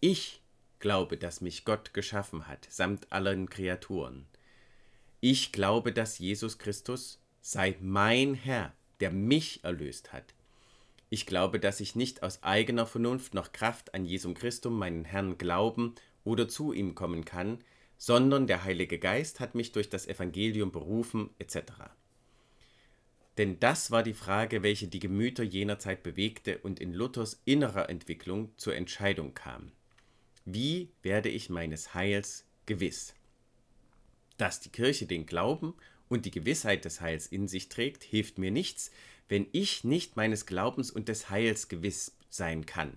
Speaker 1: Ich glaube, dass mich Gott geschaffen hat, samt allen Kreaturen. Ich glaube, dass Jesus Christus sei mein Herr, der mich erlöst hat. Ich glaube, dass ich nicht aus eigener Vernunft noch Kraft an Jesum Christum, meinen Herrn, glauben oder zu ihm kommen kann, sondern der Heilige Geist hat mich durch das Evangelium berufen, etc. Denn das war die Frage, welche die Gemüter jener Zeit bewegte und in Luthers innerer Entwicklung zur Entscheidung kam. Wie werde ich meines Heils gewiss? Dass die Kirche den Glauben und die Gewissheit des Heils in sich trägt, hilft mir nichts, wenn ich nicht meines Glaubens und des Heils gewiss sein kann.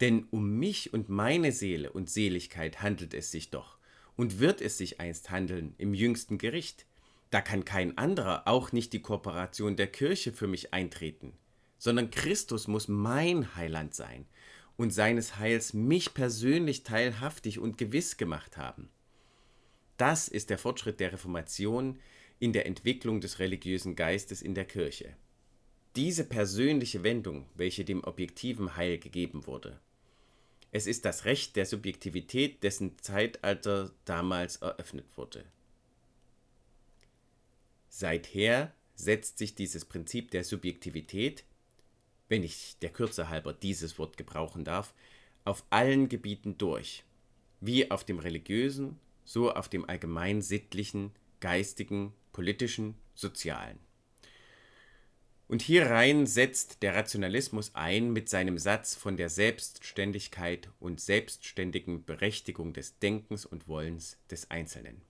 Speaker 1: Denn um mich und meine Seele und Seligkeit handelt es sich doch und wird es sich einst handeln im jüngsten Gericht. Da kann kein anderer, auch nicht die Kooperation der Kirche für mich eintreten, sondern Christus muss mein Heiland sein und seines Heils mich persönlich teilhaftig und gewiss gemacht haben. Das ist der Fortschritt der Reformation in der Entwicklung des religiösen Geistes in der Kirche. Diese persönliche Wendung, welche dem objektiven Heil gegeben wurde. Es ist das Recht der Subjektivität, dessen Zeitalter damals eröffnet wurde. Seither setzt sich dieses Prinzip der Subjektivität wenn ich der Kürze halber dieses Wort gebrauchen darf, auf allen Gebieten durch, wie auf dem religiösen, so auf dem allgemein sittlichen, geistigen, politischen, sozialen. Und hierein setzt der Rationalismus ein mit seinem Satz von der Selbstständigkeit und selbstständigen Berechtigung des Denkens und Wollens des Einzelnen.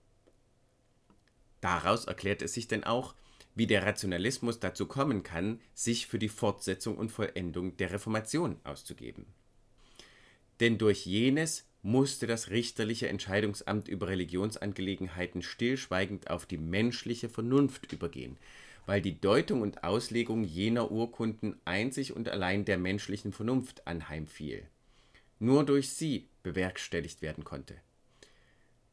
Speaker 1: Daraus erklärt es sich denn auch, wie der Rationalismus dazu kommen kann, sich für die Fortsetzung und Vollendung der Reformation auszugeben. Denn durch jenes musste das richterliche Entscheidungsamt über Religionsangelegenheiten stillschweigend auf die menschliche Vernunft übergehen, weil die Deutung und Auslegung jener Urkunden einzig und allein der menschlichen Vernunft anheimfiel. Nur durch sie bewerkstelligt werden konnte.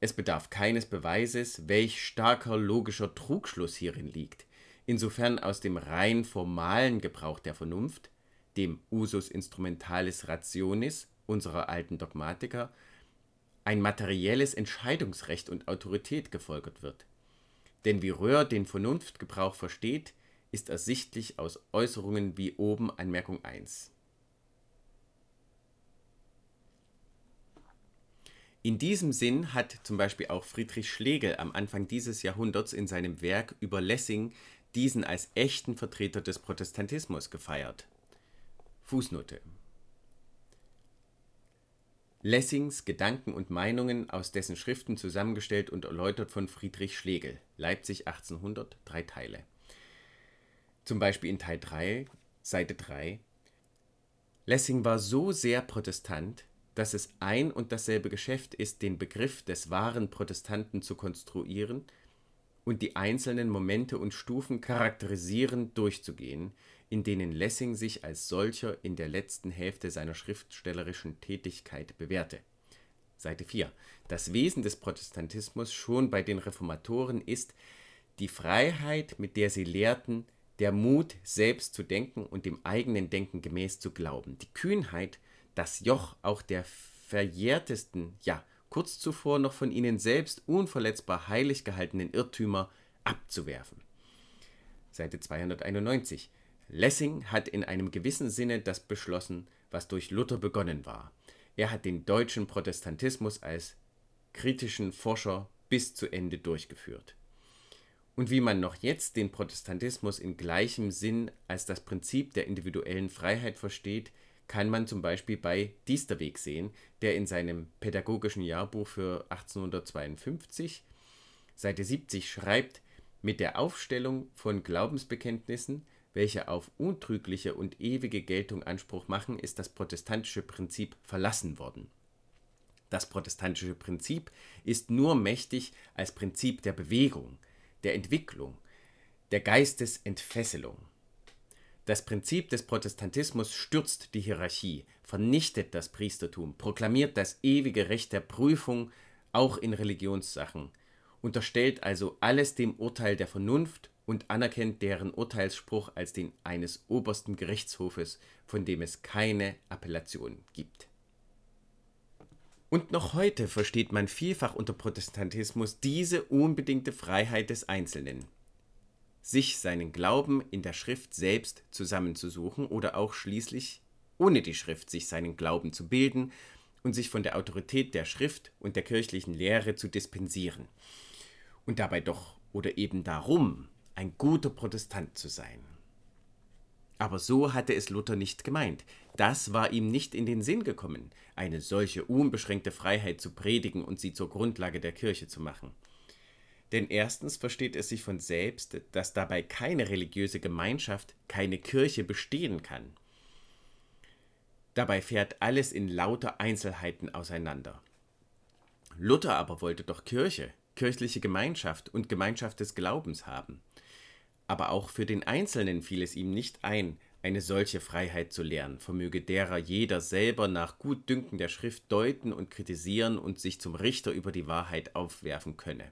Speaker 1: Es bedarf keines Beweises, welch starker logischer Trugschluss hierin liegt, insofern aus dem rein formalen Gebrauch der Vernunft, dem Usus instrumentalis rationis unserer alten Dogmatiker, ein materielles Entscheidungsrecht und Autorität gefolgert wird. Denn wie Röhr den Vernunftgebrauch versteht, ist ersichtlich aus Äußerungen wie oben Anmerkung 1. In diesem Sinn hat zum Beispiel auch Friedrich Schlegel am Anfang dieses Jahrhunderts in seinem Werk über Lessing diesen als echten Vertreter des Protestantismus gefeiert. Fußnote Lessings Gedanken und Meinungen aus dessen Schriften zusammengestellt und erläutert von Friedrich Schlegel, Leipzig 1800, drei Teile. Zum Beispiel in Teil 3, Seite 3. Lessing war so sehr Protestant, dass es ein und dasselbe Geschäft ist, den Begriff des wahren Protestanten zu konstruieren und die einzelnen Momente und Stufen charakterisierend durchzugehen, in denen Lessing sich als solcher in der letzten Hälfte seiner schriftstellerischen Tätigkeit bewährte. Seite 4. Das Wesen des Protestantismus schon bei den Reformatoren ist die Freiheit, mit der sie lehrten, der Mut, selbst zu denken und dem eigenen Denken gemäß zu glauben, die Kühnheit, das Joch auch der verjährtesten, ja kurz zuvor noch von ihnen selbst unverletzbar heilig gehaltenen Irrtümer abzuwerfen. Seite 291. Lessing hat in einem gewissen Sinne das beschlossen, was durch Luther begonnen war. Er hat den deutschen Protestantismus als kritischen Forscher bis zu Ende durchgeführt. Und wie man noch jetzt den Protestantismus in gleichem Sinn als das Prinzip der individuellen Freiheit versteht, kann man zum Beispiel bei Diesterweg sehen, der in seinem pädagogischen Jahrbuch für 1852, Seite 70, schreibt, mit der Aufstellung von Glaubensbekenntnissen, welche auf untrügliche und ewige Geltung Anspruch machen, ist das protestantische Prinzip verlassen worden. Das protestantische Prinzip ist nur mächtig als Prinzip der Bewegung, der Entwicklung, der Geistesentfesselung. Das Prinzip des Protestantismus stürzt die Hierarchie, vernichtet das Priestertum, proklamiert das ewige Recht der Prüfung auch in Religionssachen, unterstellt also alles dem Urteil der Vernunft und anerkennt deren Urteilsspruch als den eines obersten Gerichtshofes, von dem es keine Appellation gibt. Und noch heute versteht man vielfach unter Protestantismus diese unbedingte Freiheit des Einzelnen, sich seinen Glauben in der Schrift selbst zusammenzusuchen oder auch schließlich ohne die Schrift sich seinen Glauben zu bilden und sich von der Autorität der Schrift und der kirchlichen Lehre zu dispensieren. Und dabei doch oder eben darum ein guter Protestant zu sein. Aber so hatte es Luther nicht gemeint. Das war ihm nicht in den Sinn gekommen, eine solche unbeschränkte Freiheit zu predigen und sie zur Grundlage der Kirche zu machen. Denn erstens versteht es sich von selbst, dass dabei keine religiöse Gemeinschaft, keine Kirche bestehen kann. Dabei fährt alles in lauter Einzelheiten auseinander. Luther aber wollte doch Kirche, kirchliche Gemeinschaft und Gemeinschaft des Glaubens haben. Aber auch für den Einzelnen fiel es ihm nicht ein, eine solche Freiheit zu lehren, vermöge derer jeder selber nach Gutdünken der Schrift deuten und kritisieren und sich zum Richter über die Wahrheit aufwerfen könne.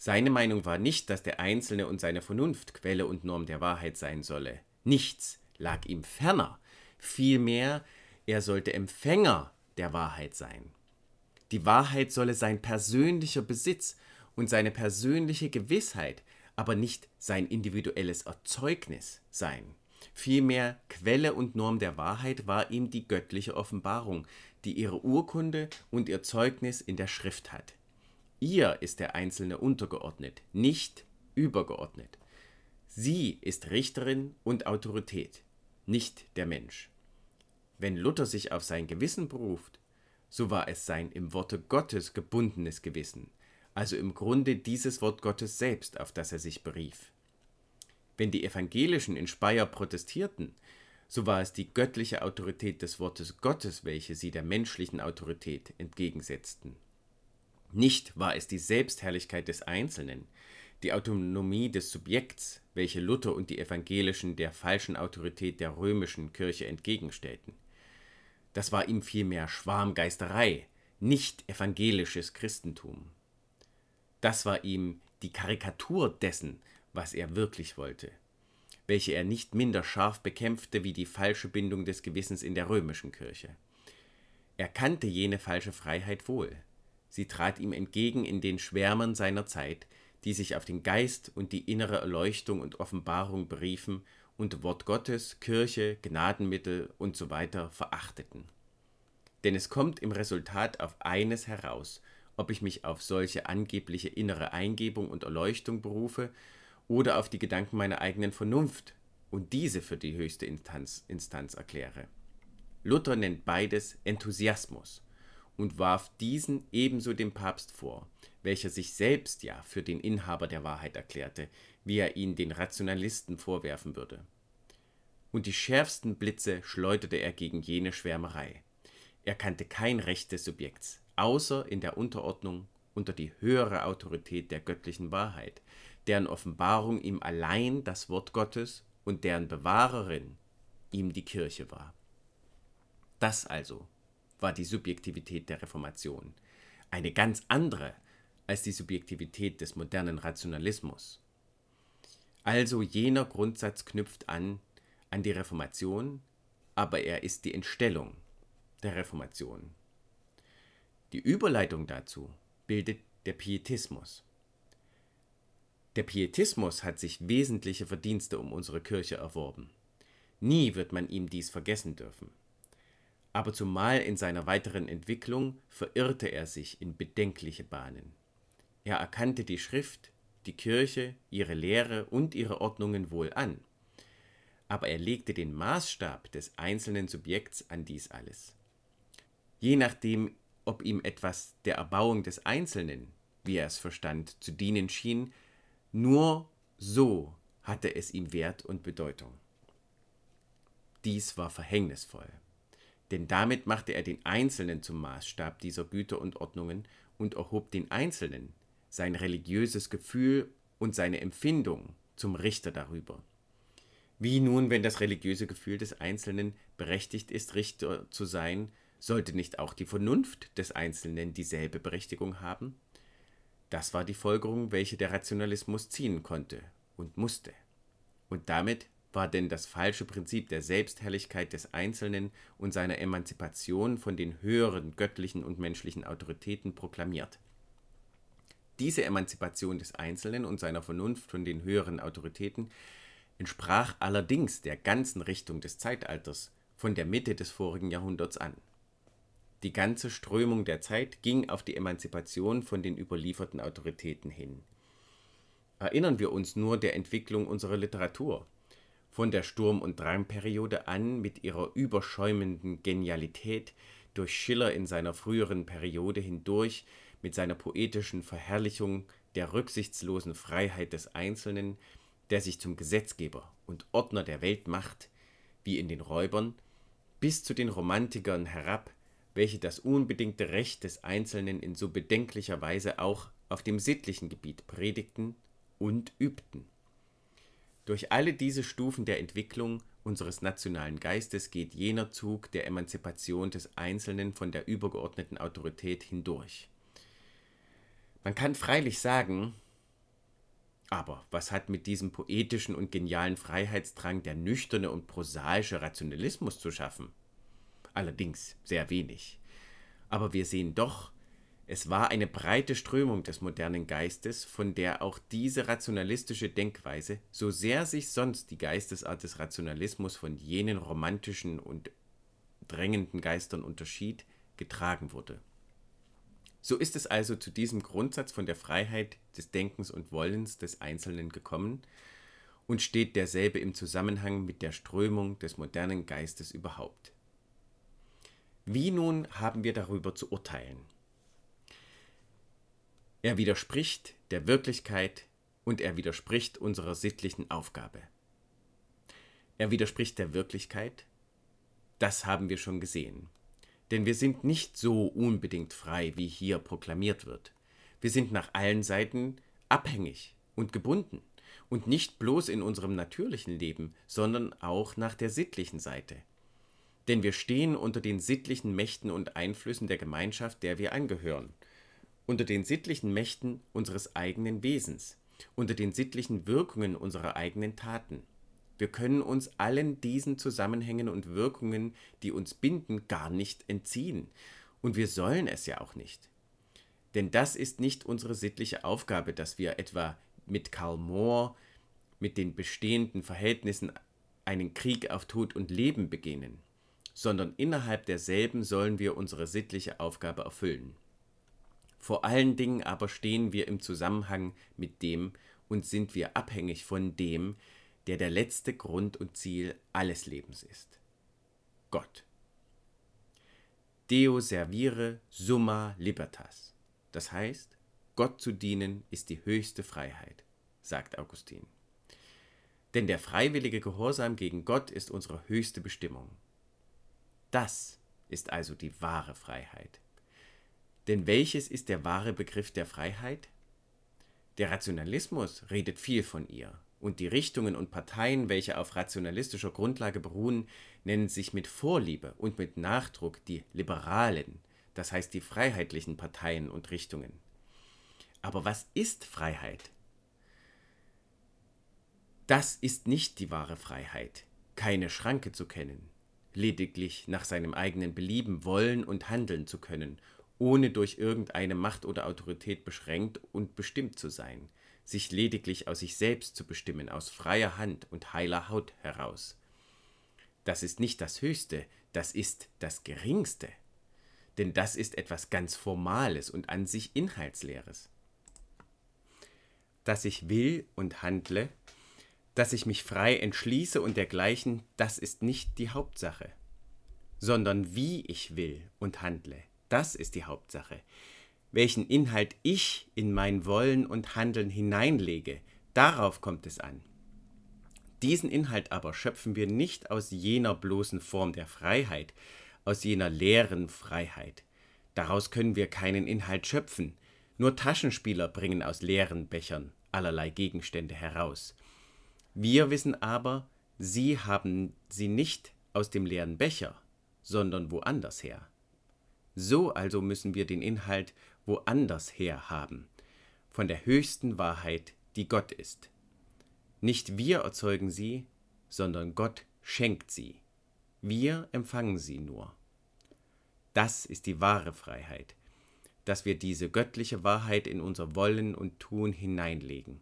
Speaker 1: Seine Meinung war nicht, dass der Einzelne und seine Vernunft Quelle und Norm der Wahrheit sein solle. Nichts lag ihm ferner. Vielmehr, er sollte Empfänger der Wahrheit sein. Die Wahrheit solle sein persönlicher Besitz und seine persönliche Gewissheit, aber nicht sein individuelles Erzeugnis sein. Vielmehr Quelle und Norm der Wahrheit war ihm die göttliche Offenbarung, die ihre Urkunde und ihr Zeugnis in der Schrift hat. Ihr ist der Einzelne untergeordnet, nicht übergeordnet. Sie ist Richterin und Autorität, nicht der Mensch. Wenn Luther sich auf sein Gewissen beruft, so war es sein im Worte Gottes gebundenes Gewissen, also im Grunde dieses Wort Gottes selbst, auf das er sich berief. Wenn die Evangelischen in Speyer protestierten, so war es die göttliche Autorität des Wortes Gottes, welche sie der menschlichen Autorität entgegensetzten. Nicht war es die Selbstherrlichkeit des Einzelnen, die Autonomie des Subjekts, welche Luther und die Evangelischen der falschen Autorität der römischen Kirche entgegenstellten. Das war ihm vielmehr Schwarmgeisterei, nicht evangelisches Christentum. Das war ihm die Karikatur dessen, was er wirklich wollte, welche er nicht minder scharf bekämpfte wie die falsche Bindung des Gewissens in der römischen Kirche. Er kannte jene falsche Freiheit wohl. Sie trat ihm entgegen in den Schwärmern seiner Zeit, die sich auf den Geist und die innere Erleuchtung und Offenbarung beriefen und Wort Gottes, Kirche, Gnadenmittel und so weiter verachteten. Denn es kommt im Resultat auf eines heraus, ob ich mich auf solche angebliche innere Eingebung und Erleuchtung berufe oder auf die Gedanken meiner eigenen Vernunft und diese für die höchste Instanz, Instanz erkläre. Luther nennt beides Enthusiasmus und warf diesen ebenso dem Papst vor, welcher sich selbst ja für den Inhaber der Wahrheit erklärte, wie er ihn den Rationalisten vorwerfen würde. Und die schärfsten Blitze schleuderte er gegen jene Schwärmerei. Er kannte kein Recht des Subjekts, außer in der Unterordnung unter die höhere Autorität der göttlichen Wahrheit, deren Offenbarung ihm allein das Wort Gottes und deren Bewahrerin ihm die Kirche war. Das also war die Subjektivität der Reformation, eine ganz andere als die Subjektivität des modernen Rationalismus. Also jener Grundsatz knüpft an an die Reformation, aber er ist die Entstellung der Reformation. Die Überleitung dazu bildet der Pietismus. Der Pietismus hat sich wesentliche Verdienste um unsere Kirche erworben. Nie wird man ihm dies vergessen dürfen aber zumal in seiner weiteren Entwicklung verirrte er sich in bedenkliche Bahnen. Er erkannte die Schrift, die Kirche, ihre Lehre und ihre Ordnungen wohl an, aber er legte den Maßstab des einzelnen Subjekts an dies alles. Je nachdem, ob ihm etwas der Erbauung des Einzelnen, wie er es verstand, zu dienen schien, nur so hatte es ihm Wert und Bedeutung. Dies war verhängnisvoll, denn damit machte er den Einzelnen zum Maßstab dieser Güter und Ordnungen und erhob den Einzelnen, sein religiöses Gefühl und seine Empfindung zum Richter darüber. Wie nun, wenn das religiöse Gefühl des Einzelnen berechtigt ist, Richter zu sein, sollte nicht auch die Vernunft des Einzelnen dieselbe Berechtigung haben? Das war die Folgerung, welche der Rationalismus ziehen konnte und musste. Und damit war denn das falsche Prinzip der Selbstherrlichkeit des Einzelnen und seiner Emanzipation von den höheren göttlichen und menschlichen Autoritäten proklamiert. Diese Emanzipation des Einzelnen und seiner Vernunft von den höheren Autoritäten entsprach allerdings der ganzen Richtung des Zeitalters von der Mitte des vorigen Jahrhunderts an. Die ganze Strömung der Zeit ging auf die Emanzipation von den überlieferten Autoritäten hin. Erinnern wir uns nur der Entwicklung unserer Literatur. Von der Sturm- und Drangperiode an mit ihrer überschäumenden Genialität, durch Schiller in seiner früheren Periode hindurch mit seiner poetischen Verherrlichung der rücksichtslosen Freiheit des Einzelnen, der sich zum Gesetzgeber und Ordner der Welt macht, wie in den Räubern, bis zu den Romantikern herab, welche das unbedingte Recht des Einzelnen in so bedenklicher Weise auch auf dem sittlichen Gebiet predigten und übten. Durch alle diese Stufen der Entwicklung unseres nationalen Geistes geht jener Zug der Emanzipation des Einzelnen von der übergeordneten Autorität hindurch. Man kann freilich sagen, aber was hat mit diesem poetischen und genialen Freiheitsdrang der nüchterne und prosaische Rationalismus zu schaffen? Allerdings sehr wenig. Aber wir sehen doch, es war eine breite Strömung des modernen Geistes, von der auch diese rationalistische Denkweise, so sehr sich sonst die Geistesart des Rationalismus von jenen romantischen und drängenden Geistern unterschied, getragen wurde. So ist es also zu diesem Grundsatz von der Freiheit des Denkens und Wollens des Einzelnen gekommen und steht derselbe im Zusammenhang mit der Strömung des modernen Geistes überhaupt. Wie nun haben wir darüber zu urteilen? Er widerspricht der Wirklichkeit und er widerspricht unserer sittlichen Aufgabe. Er widerspricht der Wirklichkeit, das haben wir schon gesehen. Denn wir sind nicht so unbedingt frei, wie hier proklamiert wird. Wir sind nach allen Seiten abhängig und gebunden. Und nicht bloß in unserem natürlichen Leben, sondern auch nach der sittlichen Seite. Denn wir stehen unter den sittlichen Mächten und Einflüssen der Gemeinschaft, der wir angehören. Unter den sittlichen Mächten unseres eigenen Wesens. Unter den sittlichen Wirkungen unserer eigenen Taten. Wir können uns allen diesen Zusammenhängen und Wirkungen, die uns binden, gar nicht entziehen. Und wir sollen es ja auch nicht. Denn das ist nicht unsere sittliche Aufgabe, dass wir etwa mit Karl Mohr, mit den bestehenden Verhältnissen einen Krieg auf Tod und Leben beginnen, sondern innerhalb derselben sollen wir unsere sittliche Aufgabe erfüllen. Vor allen Dingen aber stehen wir im Zusammenhang mit dem und sind wir abhängig von dem, der der letzte Grund und Ziel alles Lebens ist. Gott. Deo servire summa libertas. Das heißt, Gott zu dienen ist die höchste Freiheit, sagt Augustin. Denn der freiwillige Gehorsam gegen Gott ist unsere höchste Bestimmung. Das ist also die wahre Freiheit. Denn welches ist der wahre Begriff der Freiheit? Der Rationalismus redet viel von ihr, und die Richtungen und Parteien, welche auf rationalistischer Grundlage beruhen, nennen sich mit Vorliebe und mit Nachdruck die liberalen, das heißt die freiheitlichen Parteien und Richtungen. Aber was ist Freiheit? Das ist nicht die wahre Freiheit, keine Schranke zu kennen, lediglich nach seinem eigenen Belieben wollen und handeln zu können, ohne durch irgendeine Macht oder Autorität beschränkt und bestimmt zu sein, sich lediglich aus sich selbst zu bestimmen, aus freier Hand und heiler Haut heraus. Das ist nicht das Höchste, das ist das Geringste. Denn das ist etwas ganz Formales und an sich Inhaltsleeres. Dass ich will und handle, dass ich mich frei entschließe und dergleichen, das ist nicht die Hauptsache, sondern wie ich will und handle, das ist die Hauptsache. Welchen Inhalt ich in mein Wollen und Handeln hineinlege, darauf kommt es an. Diesen Inhalt aber schöpfen wir nicht aus jener bloßen Form der Freiheit, aus jener leeren Freiheit. Daraus können wir keinen Inhalt schöpfen. Nur Taschenspieler bringen aus leeren Bechern allerlei Gegenstände heraus. Wir wissen aber, sie haben sie nicht aus dem leeren Becher, sondern woanders her. So also müssen wir den Inhalt woanders her haben, von der höchsten Wahrheit, die Gott ist. Nicht wir erzeugen sie, sondern Gott schenkt sie. Wir empfangen sie nur. Das ist die wahre Freiheit, dass wir diese göttliche Wahrheit in unser Wollen und Tun hineinlegen.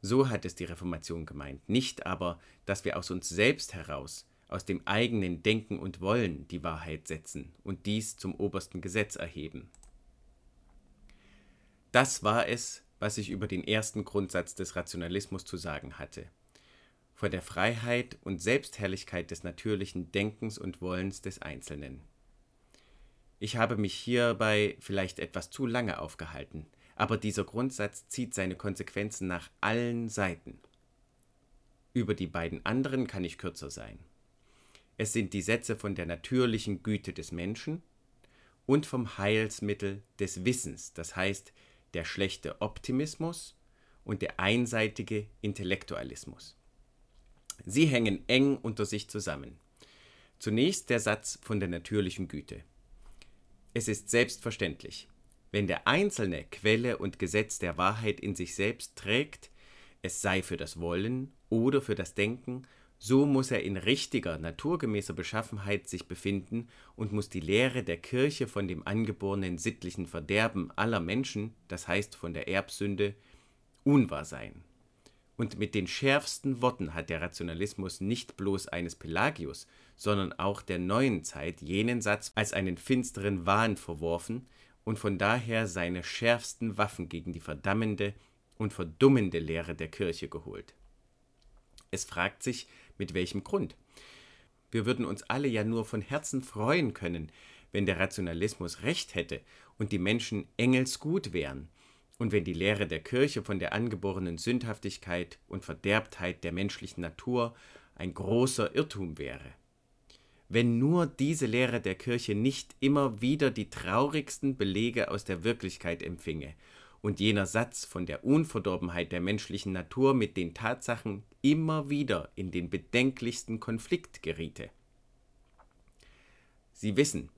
Speaker 1: So hat es die Reformation gemeint, nicht aber, dass wir aus uns selbst heraus, aus dem eigenen Denken und Wollen die Wahrheit setzen und dies zum obersten Gesetz erheben. Das war es, was ich über den ersten Grundsatz des Rationalismus zu sagen hatte. Vor der Freiheit und Selbstherrlichkeit des natürlichen Denkens und Wollens des Einzelnen. Ich habe mich hierbei vielleicht etwas zu lange aufgehalten, aber dieser Grundsatz zieht seine Konsequenzen nach allen Seiten. Über die beiden anderen kann ich kürzer sein. Es sind die Sätze von der natürlichen Güte des Menschen und vom Heilsmittel des Wissens, das heißt der schlechte Optimismus und der einseitige Intellektualismus. Sie hängen eng unter sich zusammen. Zunächst der Satz von der natürlichen Güte. Es ist selbstverständlich, wenn der Einzelne Quelle und Gesetz der Wahrheit in sich selbst trägt, es sei für das Wollen oder für das Denken, so muss er in richtiger, naturgemäßer Beschaffenheit sich befinden und muss die Lehre der Kirche von dem angeborenen sittlichen Verderben aller Menschen, das heißt von der Erbsünde, unwahr sein. Und mit den schärfsten Worten hat der Rationalismus nicht bloß eines Pelagius, sondern auch der neuen Zeit jenen Satz als einen finsteren Wahn verworfen und von daher seine schärfsten Waffen gegen die verdammende und verdummende Lehre der Kirche geholt. Es fragt sich, mit welchem Grund? Wir würden uns alle ja nur von Herzen freuen können, wenn der Rationalismus recht hätte und die Menschen engelsgut wären, und wenn die Lehre der Kirche von der angeborenen Sündhaftigkeit und Verderbtheit der menschlichen Natur ein großer Irrtum wäre. Wenn nur diese Lehre der Kirche nicht immer wieder die traurigsten Belege aus der Wirklichkeit empfinge und jener Satz von der Unverdorbenheit der menschlichen Natur mit den Tatsachen immer wieder in den bedenklichsten Konflikt geriete. Sie wissen,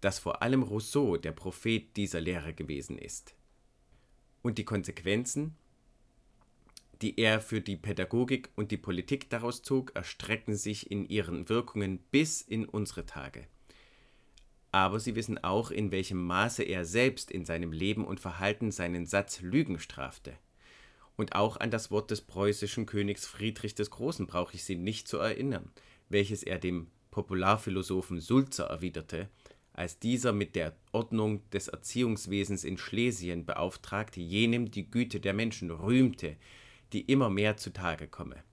Speaker 1: dass vor allem Rousseau der Prophet dieser Lehre gewesen ist und die Konsequenzen, die er für die Pädagogik und die Politik daraus zog, erstrecken sich in ihren Wirkungen bis in unsere Tage. Aber sie wissen auch, in welchem Maße er selbst in seinem Leben und Verhalten seinen Satz Lügen strafte. Und auch an das Wort des preußischen Königs Friedrich des Großen brauche ich Sie nicht zu erinnern, welches er dem Popularphilosophen Sulzer erwiderte, als dieser mit der Ordnung des Erziehungswesens in Schlesien beauftragte, jenem die Güte der Menschen rühmte, die immer mehr zutage komme.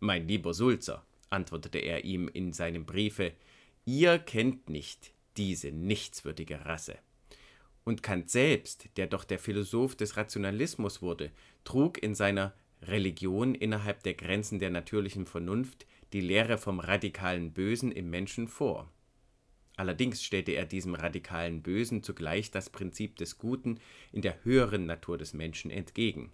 Speaker 1: Mein lieber Sulzer, antwortete er ihm in seinem Briefe, ihr kennt nicht diese nichtswürdige Rasse. Und Kant selbst, der doch der Philosoph des Rationalismus wurde, trug in seiner Religion innerhalb der Grenzen der natürlichen Vernunft die Lehre vom radikalen Bösen im Menschen vor. Allerdings stellte er diesem radikalen Bösen zugleich das Prinzip des Guten in der höheren Natur des Menschen entgegen.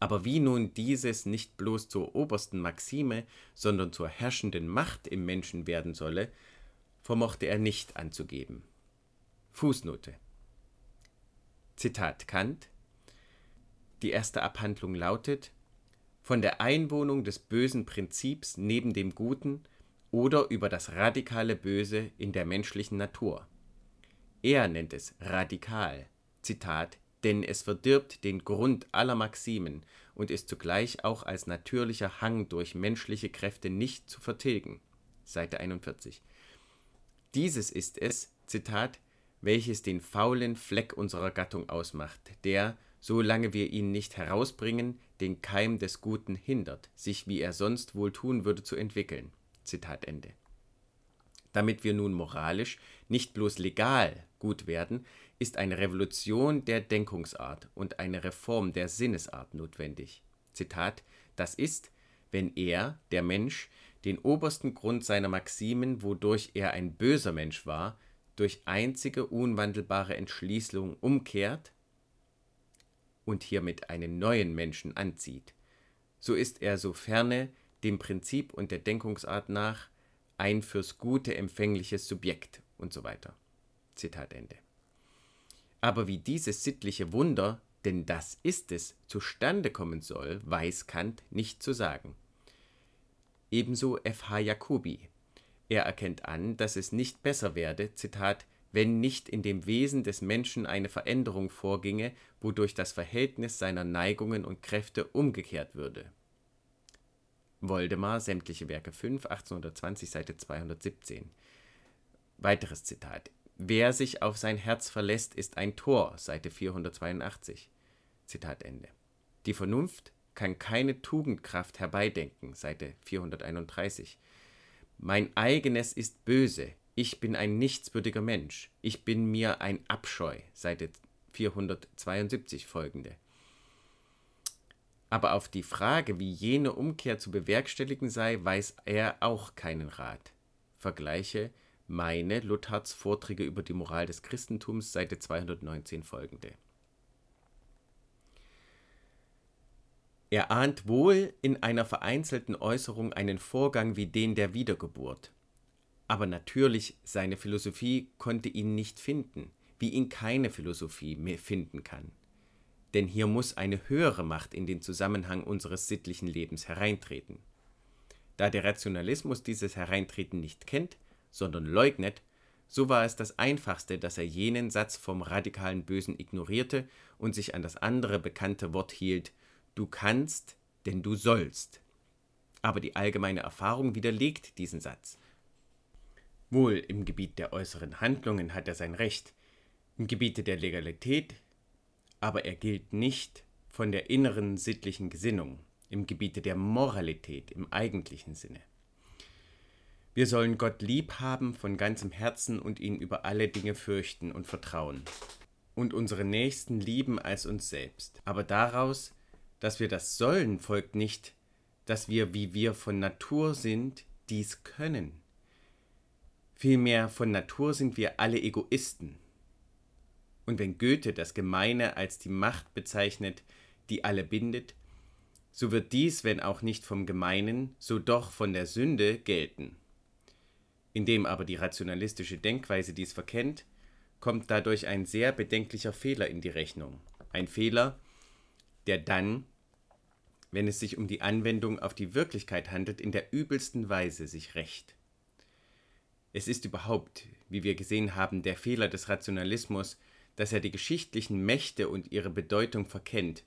Speaker 1: Aber wie nun dieses nicht bloß zur obersten Maxime, sondern zur herrschenden Macht im Menschen werden solle, vermochte er nicht anzugeben. Fußnote Zitat Kant Die erste Abhandlung lautet Von der Einwohnung des bösen Prinzips neben dem Guten oder über das radikale Böse in der menschlichen Natur. Er nennt es radikal, Zitat, denn es verdirbt den Grund aller Maximen und ist zugleich auch als natürlicher Hang durch menschliche Kräfte nicht zu vertilgen. Seite 41. Dieses ist es, Zitat, welches den faulen Fleck unserer Gattung ausmacht, der, solange wir ihn nicht herausbringen, den Keim des Guten hindert, sich wie er sonst wohl tun würde zu entwickeln. Zitat Ende. Damit wir nun moralisch, nicht bloß legal gut werden, ist eine Revolution der Denkungsart und eine Reform der Sinnesart notwendig. Zitat, das ist, wenn er, der Mensch, den obersten Grund seiner Maximen, wodurch er ein böser Mensch war, durch einzige unwandelbare Entschließung umkehrt und hiermit einen neuen Menschen anzieht, so ist er soferne dem Prinzip und der Denkungsart nach ein fürs Gute empfängliches Subjekt und so weiter. Zitat Ende. Aber wie dieses sittliche Wunder, denn das ist es, zustande kommen soll, weiß Kant nicht zu sagen. Ebenso F.H. Jacobi. Er erkennt an, dass es nicht besser werde, wenn nicht in dem Wesen des Menschen eine Veränderung vorginge, wodurch das Verhältnis seiner Neigungen und Kräfte umgekehrt würde. Woldemar, sämtliche Werke 5, 1820, Seite 217. Weiteres Zitat. Wer sich auf sein Herz verlässt, ist ein Tor, Seite 482. Zitat Ende. Die Vernunft kann keine Tugendkraft herbeidenken, Seite 431. Mein eigenes ist böse, ich bin ein nichtswürdiger Mensch, ich bin mir ein Abscheu, Seite 472 folgende. Aber auf die Frage, wie jene Umkehr zu bewerkstelligen sei, weiß er auch keinen Rat. Vergleiche meine Lutherts Vorträge über die Moral des Christentums, Seite 219 folgende. Er ahnt wohl in einer vereinzelten Äußerung einen Vorgang wie den der Wiedergeburt. Aber natürlich, seine Philosophie konnte ihn nicht finden, wie ihn keine Philosophie mehr finden kann. Denn hier muss eine höhere Macht in den Zusammenhang unseres sittlichen Lebens hereintreten. Da der Rationalismus dieses Hereintreten nicht kennt, sondern leugnet, so war es das Einfachste, dass er jenen Satz vom radikalen Bösen ignorierte und sich an das andere bekannte Wort hielt, Du kannst, denn du sollst. Aber die allgemeine Erfahrung widerlegt diesen Satz. Wohl im Gebiet der äußeren Handlungen hat er sein Recht, im Gebiete der Legalität, aber er gilt nicht von der inneren sittlichen Gesinnung, im Gebiete der Moralität im eigentlichen Sinne. Wir sollen Gott lieb haben von ganzem Herzen und ihn über alle Dinge fürchten und vertrauen und unsere Nächsten lieben als uns selbst. Aber daraus dass wir das sollen, folgt nicht, dass wir, wie wir von Natur sind, dies können. Vielmehr von Natur sind wir alle Egoisten. Und wenn Goethe das Gemeine als die Macht bezeichnet, die alle bindet, so wird dies, wenn auch nicht vom Gemeinen, so doch von der Sünde gelten. Indem aber die rationalistische Denkweise dies verkennt, kommt dadurch ein sehr bedenklicher Fehler in die Rechnung. Ein Fehler, der dann, wenn es sich um die Anwendung auf die Wirklichkeit handelt, in der übelsten Weise sich rächt. Es ist überhaupt, wie wir gesehen haben, der Fehler des Rationalismus, dass er die geschichtlichen Mächte und ihre Bedeutung verkennt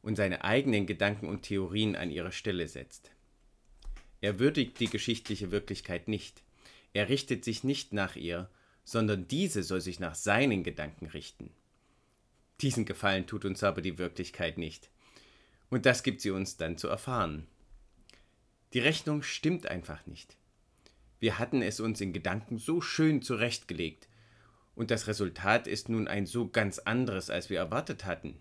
Speaker 1: und seine eigenen Gedanken und Theorien an ihre Stelle setzt. Er würdigt die geschichtliche Wirklichkeit nicht, er richtet sich nicht nach ihr, sondern diese soll sich nach seinen Gedanken richten. Diesen Gefallen tut uns aber die Wirklichkeit nicht. Und das gibt sie uns dann zu erfahren. Die Rechnung stimmt einfach nicht. Wir hatten es uns in Gedanken so schön zurechtgelegt, und das Resultat ist nun ein so ganz anderes, als wir erwartet hatten.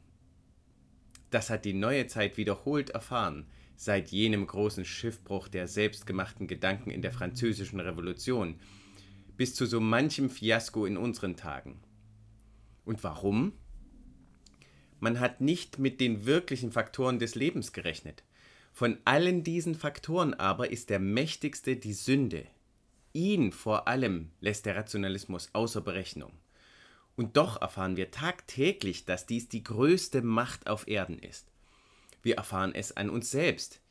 Speaker 1: Das hat die neue Zeit wiederholt erfahren, seit jenem großen Schiffbruch der selbstgemachten Gedanken in der französischen Revolution, bis zu so manchem Fiasko in unseren Tagen. Und warum? Man hat nicht mit den wirklichen Faktoren des Lebens gerechnet. Von allen diesen Faktoren aber ist der mächtigste die Sünde. Ihn vor allem lässt der Rationalismus außer Berechnung. Und doch erfahren wir tagtäglich, dass dies die größte Macht auf Erden ist. Wir erfahren es an uns selbst,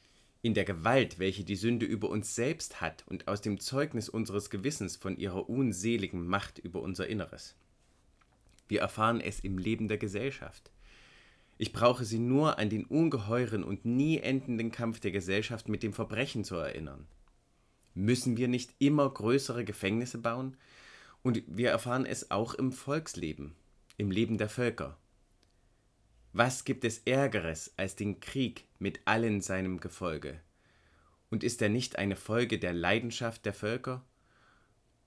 Speaker 1: in der Gewalt, welche die Sünde über uns selbst hat und aus dem Zeugnis unseres Gewissens von ihrer unseligen Macht über unser Inneres. Wir erfahren es im Leben der Gesellschaft. Ich brauche sie nur an den ungeheuren und nie endenden Kampf der Gesellschaft mit dem Verbrechen zu erinnern. Müssen wir nicht immer größere Gefängnisse bauen? Und wir erfahren es auch im Volksleben, im Leben der Völker. Was gibt es Ärgeres als den Krieg mit allen seinem Gefolge? Und ist er nicht eine Folge der Leidenschaft der Völker?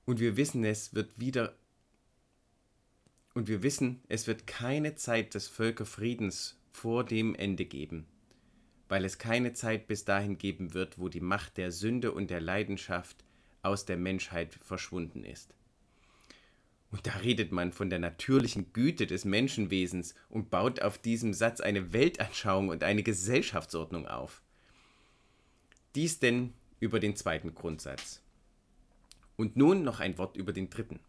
Speaker 1: Und wir wissen, es wird wieder und wir wissen, es wird keine Zeit des Völkerfriedens vor dem Ende geben, weil es keine Zeit bis dahin geben wird, wo die Macht der Sünde und der Leidenschaft aus der Menschheit verschwunden ist. Und da redet man von der natürlichen Güte des Menschenwesens und baut auf diesem Satz eine Weltanschauung und eine Gesellschaftsordnung auf. Dies denn über den zweiten Grundsatz. Und nun noch ein Wort über den dritten.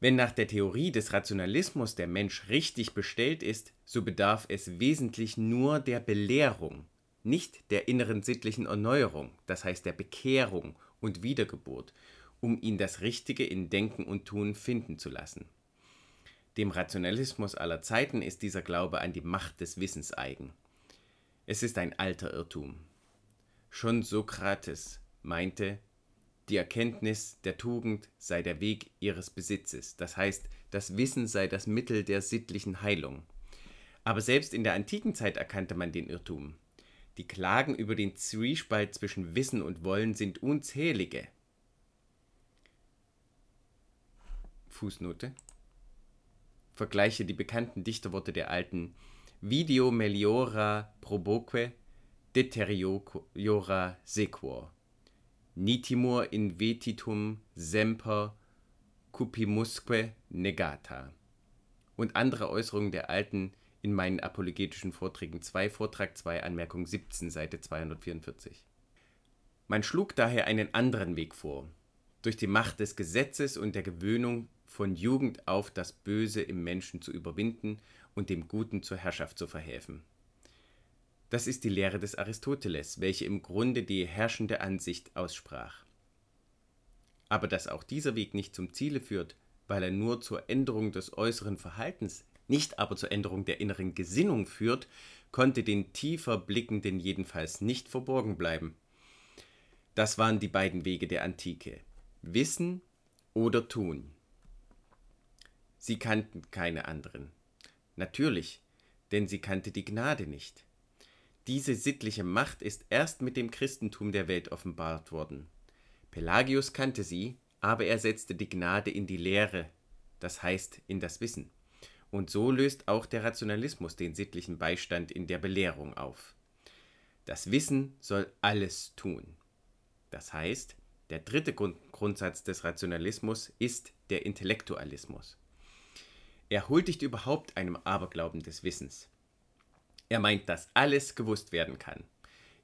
Speaker 1: Wenn nach der Theorie des Rationalismus der Mensch richtig bestellt ist, so bedarf es wesentlich nur der Belehrung, nicht der inneren sittlichen Erneuerung, das heißt der Bekehrung und Wiedergeburt, um ihn das Richtige in Denken und Tun finden zu lassen. Dem Rationalismus aller Zeiten ist dieser Glaube an die Macht des Wissens eigen. Es ist ein alter Irrtum. Schon Sokrates meinte, die Erkenntnis der Tugend sei der Weg ihres Besitzes, das heißt, das Wissen sei das Mittel der sittlichen Heilung. Aber selbst in der antiken Zeit erkannte man den Irrtum. Die Klagen über den Zwiespalt zwischen Wissen und Wollen sind unzählige. Fußnote. Vergleiche die bekannten Dichterworte der alten Video meliora proboque, deteriora sequor. Nitimur in vetitum semper cupimusque negata. Und andere Äußerungen der alten in meinen apologetischen Vorträgen 2, Vortrag 2, Anmerkung 17, Seite 244. Man schlug daher einen anderen Weg vor. Durch die Macht des Gesetzes und der Gewöhnung von Jugend auf das Böse im Menschen zu überwinden und dem Guten zur Herrschaft zu verhelfen. Das ist die Lehre des Aristoteles, welche im Grunde die herrschende Ansicht aussprach. Aber dass auch dieser Weg nicht zum Ziele führt, weil er nur zur Änderung des äußeren Verhaltens, nicht aber zur Änderung der inneren Gesinnung führt, konnte den tiefer Blickenden jedenfalls nicht verborgen bleiben. Das waren die beiden Wege der Antike Wissen oder Tun. Sie kannten keine anderen. Natürlich, denn sie kannte die Gnade nicht. Diese sittliche Macht ist erst mit dem Christentum der Welt offenbart worden. Pelagius kannte sie, aber er setzte die Gnade in die Lehre, das heißt in das Wissen. Und so löst auch der Rationalismus den sittlichen Beistand in der Belehrung auf. Das Wissen soll alles tun. Das heißt, der dritte Grundsatz des Rationalismus ist der Intellektualismus. Er huldigt überhaupt einem Aberglauben des Wissens. Er meint, dass alles gewusst werden kann.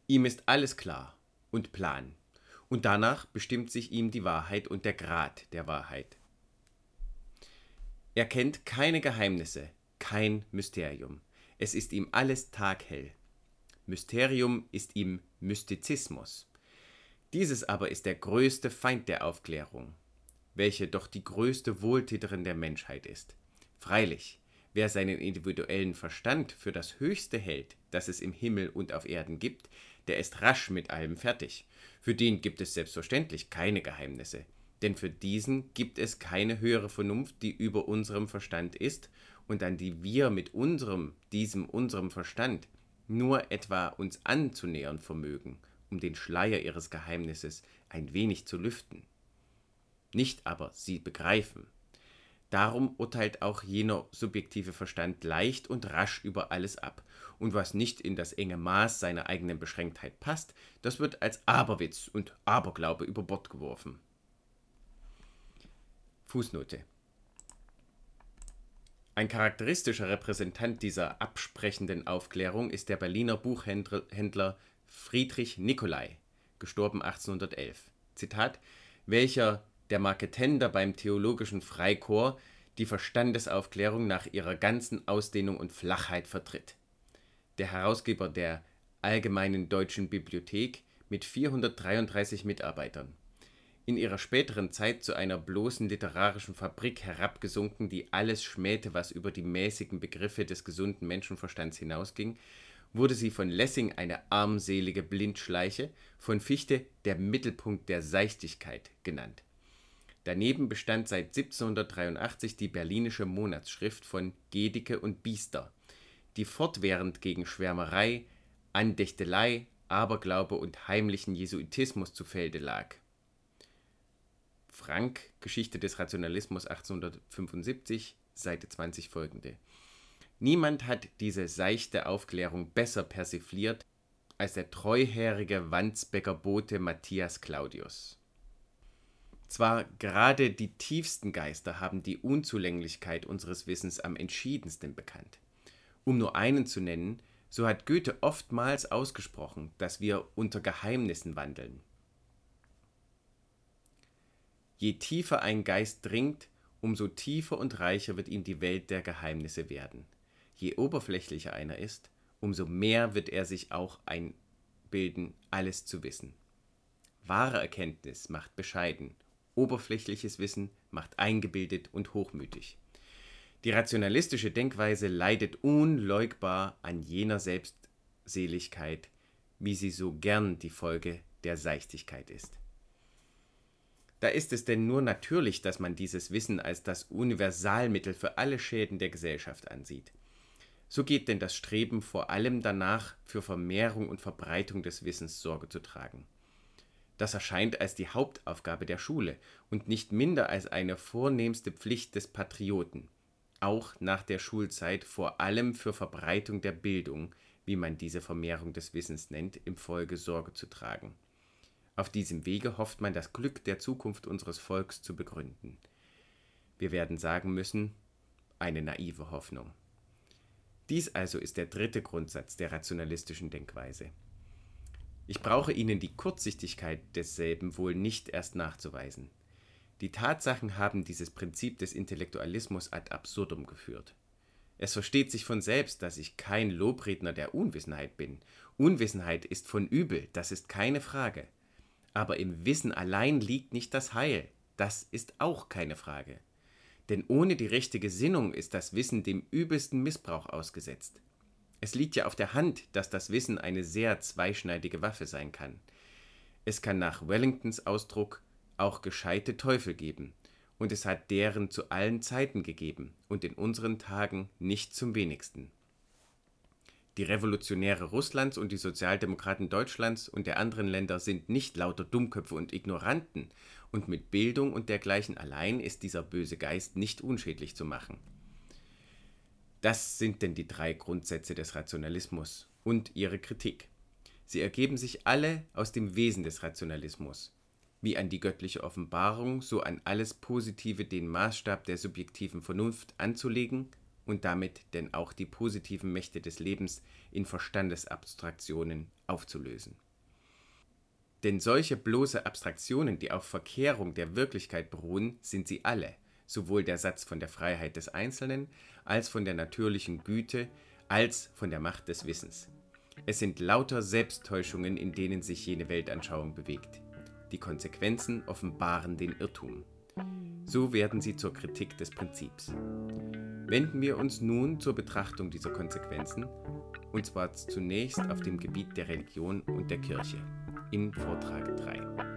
Speaker 1: Ihm ist alles klar und plan. Und danach bestimmt sich ihm die Wahrheit und der Grad der Wahrheit. Er kennt keine Geheimnisse, kein Mysterium. Es ist ihm alles taghell. Mysterium ist ihm Mystizismus. Dieses aber ist der größte Feind der Aufklärung, welche doch die größte Wohltäterin der Menschheit ist. Freilich, wer seinen individuellen Verstand für das Höchste hält, das es im Himmel und auf Erden gibt, der ist rasch mit allem fertig. Für den gibt es selbstverständlich keine Geheimnisse, denn für diesen gibt es keine höhere Vernunft, die über unserem Verstand ist und an die wir mit unserem, diesem unserem Verstand nur etwa uns anzunähern vermögen, um den Schleier ihres Geheimnisses ein wenig zu lüften. Nicht aber sie begreifen, Darum urteilt auch jener subjektive Verstand leicht und rasch über alles ab. Und was nicht in das enge Maß seiner eigenen Beschränktheit passt, das wird als Aberwitz und Aberglaube über Bord geworfen. Fußnote ein charakteristischer Repräsentant dieser absprechenden Aufklärung ist der Berliner Buchhändler Friedrich Nicolai, gestorben 1811. Zitat, welcher der Marketender beim Theologischen Freikorps die Verstandesaufklärung nach ihrer ganzen Ausdehnung und Flachheit vertritt. Der Herausgeber der Allgemeinen Deutschen Bibliothek mit 433 Mitarbeitern. In ihrer späteren Zeit zu einer bloßen literarischen Fabrik herabgesunken, die alles schmähte, was über die mäßigen Begriffe des gesunden Menschenverstands hinausging, wurde sie von Lessing eine armselige Blindschleiche, von Fichte der Mittelpunkt der Seichtigkeit genannt Daneben bestand seit 1783 die Berlinische Monatsschrift von Gedicke und Biester, die fortwährend gegen Schwärmerei, Andächtelei, Aberglaube und heimlichen Jesuitismus zu Felde lag. Frank, Geschichte des Rationalismus 1875, Seite 20 folgende. Niemand hat diese seichte Aufklärung besser persifliert als der treuherige Wandsbecker Bote Matthias Claudius. Zwar gerade die tiefsten Geister haben die Unzulänglichkeit unseres Wissens am entschiedensten bekannt. Um nur einen zu nennen, so hat Goethe oftmals ausgesprochen, dass wir unter Geheimnissen wandeln. Je tiefer ein Geist dringt, umso tiefer und reicher wird ihm die Welt der Geheimnisse werden. Je oberflächlicher einer ist, umso mehr wird er sich auch einbilden, alles zu wissen. Wahre Erkenntnis macht bescheiden, oberflächliches Wissen macht eingebildet und hochmütig. Die rationalistische Denkweise leidet unleugbar an jener Selbstseligkeit, wie sie so gern die Folge der Seichtigkeit ist. Da ist es denn nur natürlich, dass man dieses Wissen als das Universalmittel für alle Schäden der Gesellschaft ansieht. So geht denn das Streben vor allem danach, für Vermehrung und Verbreitung des Wissens Sorge zu tragen. Das erscheint als die Hauptaufgabe der Schule und nicht minder als eine vornehmste Pflicht des Patrioten, auch nach der Schulzeit vor allem für Verbreitung der Bildung, wie man diese Vermehrung des Wissens nennt, im Folge Sorge zu tragen. Auf diesem Wege hofft man das Glück der Zukunft unseres Volks zu begründen. Wir werden sagen müssen, eine naive Hoffnung. Dies also ist der dritte Grundsatz der rationalistischen Denkweise. Ich brauche Ihnen die Kurzsichtigkeit desselben wohl nicht erst nachzuweisen. Die Tatsachen haben dieses Prinzip des Intellektualismus ad absurdum geführt. Es versteht sich von selbst, dass ich kein Lobredner der Unwissenheit bin. Unwissenheit ist von übel, das ist keine Frage. Aber im Wissen allein liegt nicht das Heil. Das ist auch keine Frage. Denn ohne die rechte Gesinnung ist das Wissen dem übelsten Missbrauch ausgesetzt. Es liegt ja auf der Hand, dass das Wissen eine sehr zweischneidige Waffe sein kann. Es kann nach Wellingtons Ausdruck auch gescheite Teufel geben, und es hat deren zu allen Zeiten gegeben und in unseren Tagen nicht zum wenigsten. Die Revolutionäre Russlands und die Sozialdemokraten Deutschlands und der anderen Länder sind nicht lauter Dummköpfe und Ignoranten, und mit Bildung und dergleichen allein ist dieser böse Geist nicht unschädlich zu machen. Das sind denn die drei Grundsätze des Rationalismus und ihre Kritik. Sie ergeben sich alle aus dem Wesen des Rationalismus, wie an die göttliche Offenbarung, so an alles Positive den Maßstab der subjektiven Vernunft anzulegen und damit denn auch die positiven Mächte des Lebens in Verstandesabstraktionen aufzulösen. Denn solche bloße Abstraktionen, die auf Verkehrung der Wirklichkeit beruhen, sind sie alle, sowohl der Satz von der Freiheit des Einzelnen, als von der natürlichen Güte, als von der Macht des Wissens. Es sind lauter Selbsttäuschungen, in denen sich jene Weltanschauung bewegt. Die Konsequenzen offenbaren den Irrtum. So werden sie zur Kritik des Prinzips. Wenden wir uns nun zur Betrachtung dieser Konsequenzen, und zwar zunächst auf dem Gebiet der Religion und der Kirche in Vortrag 3.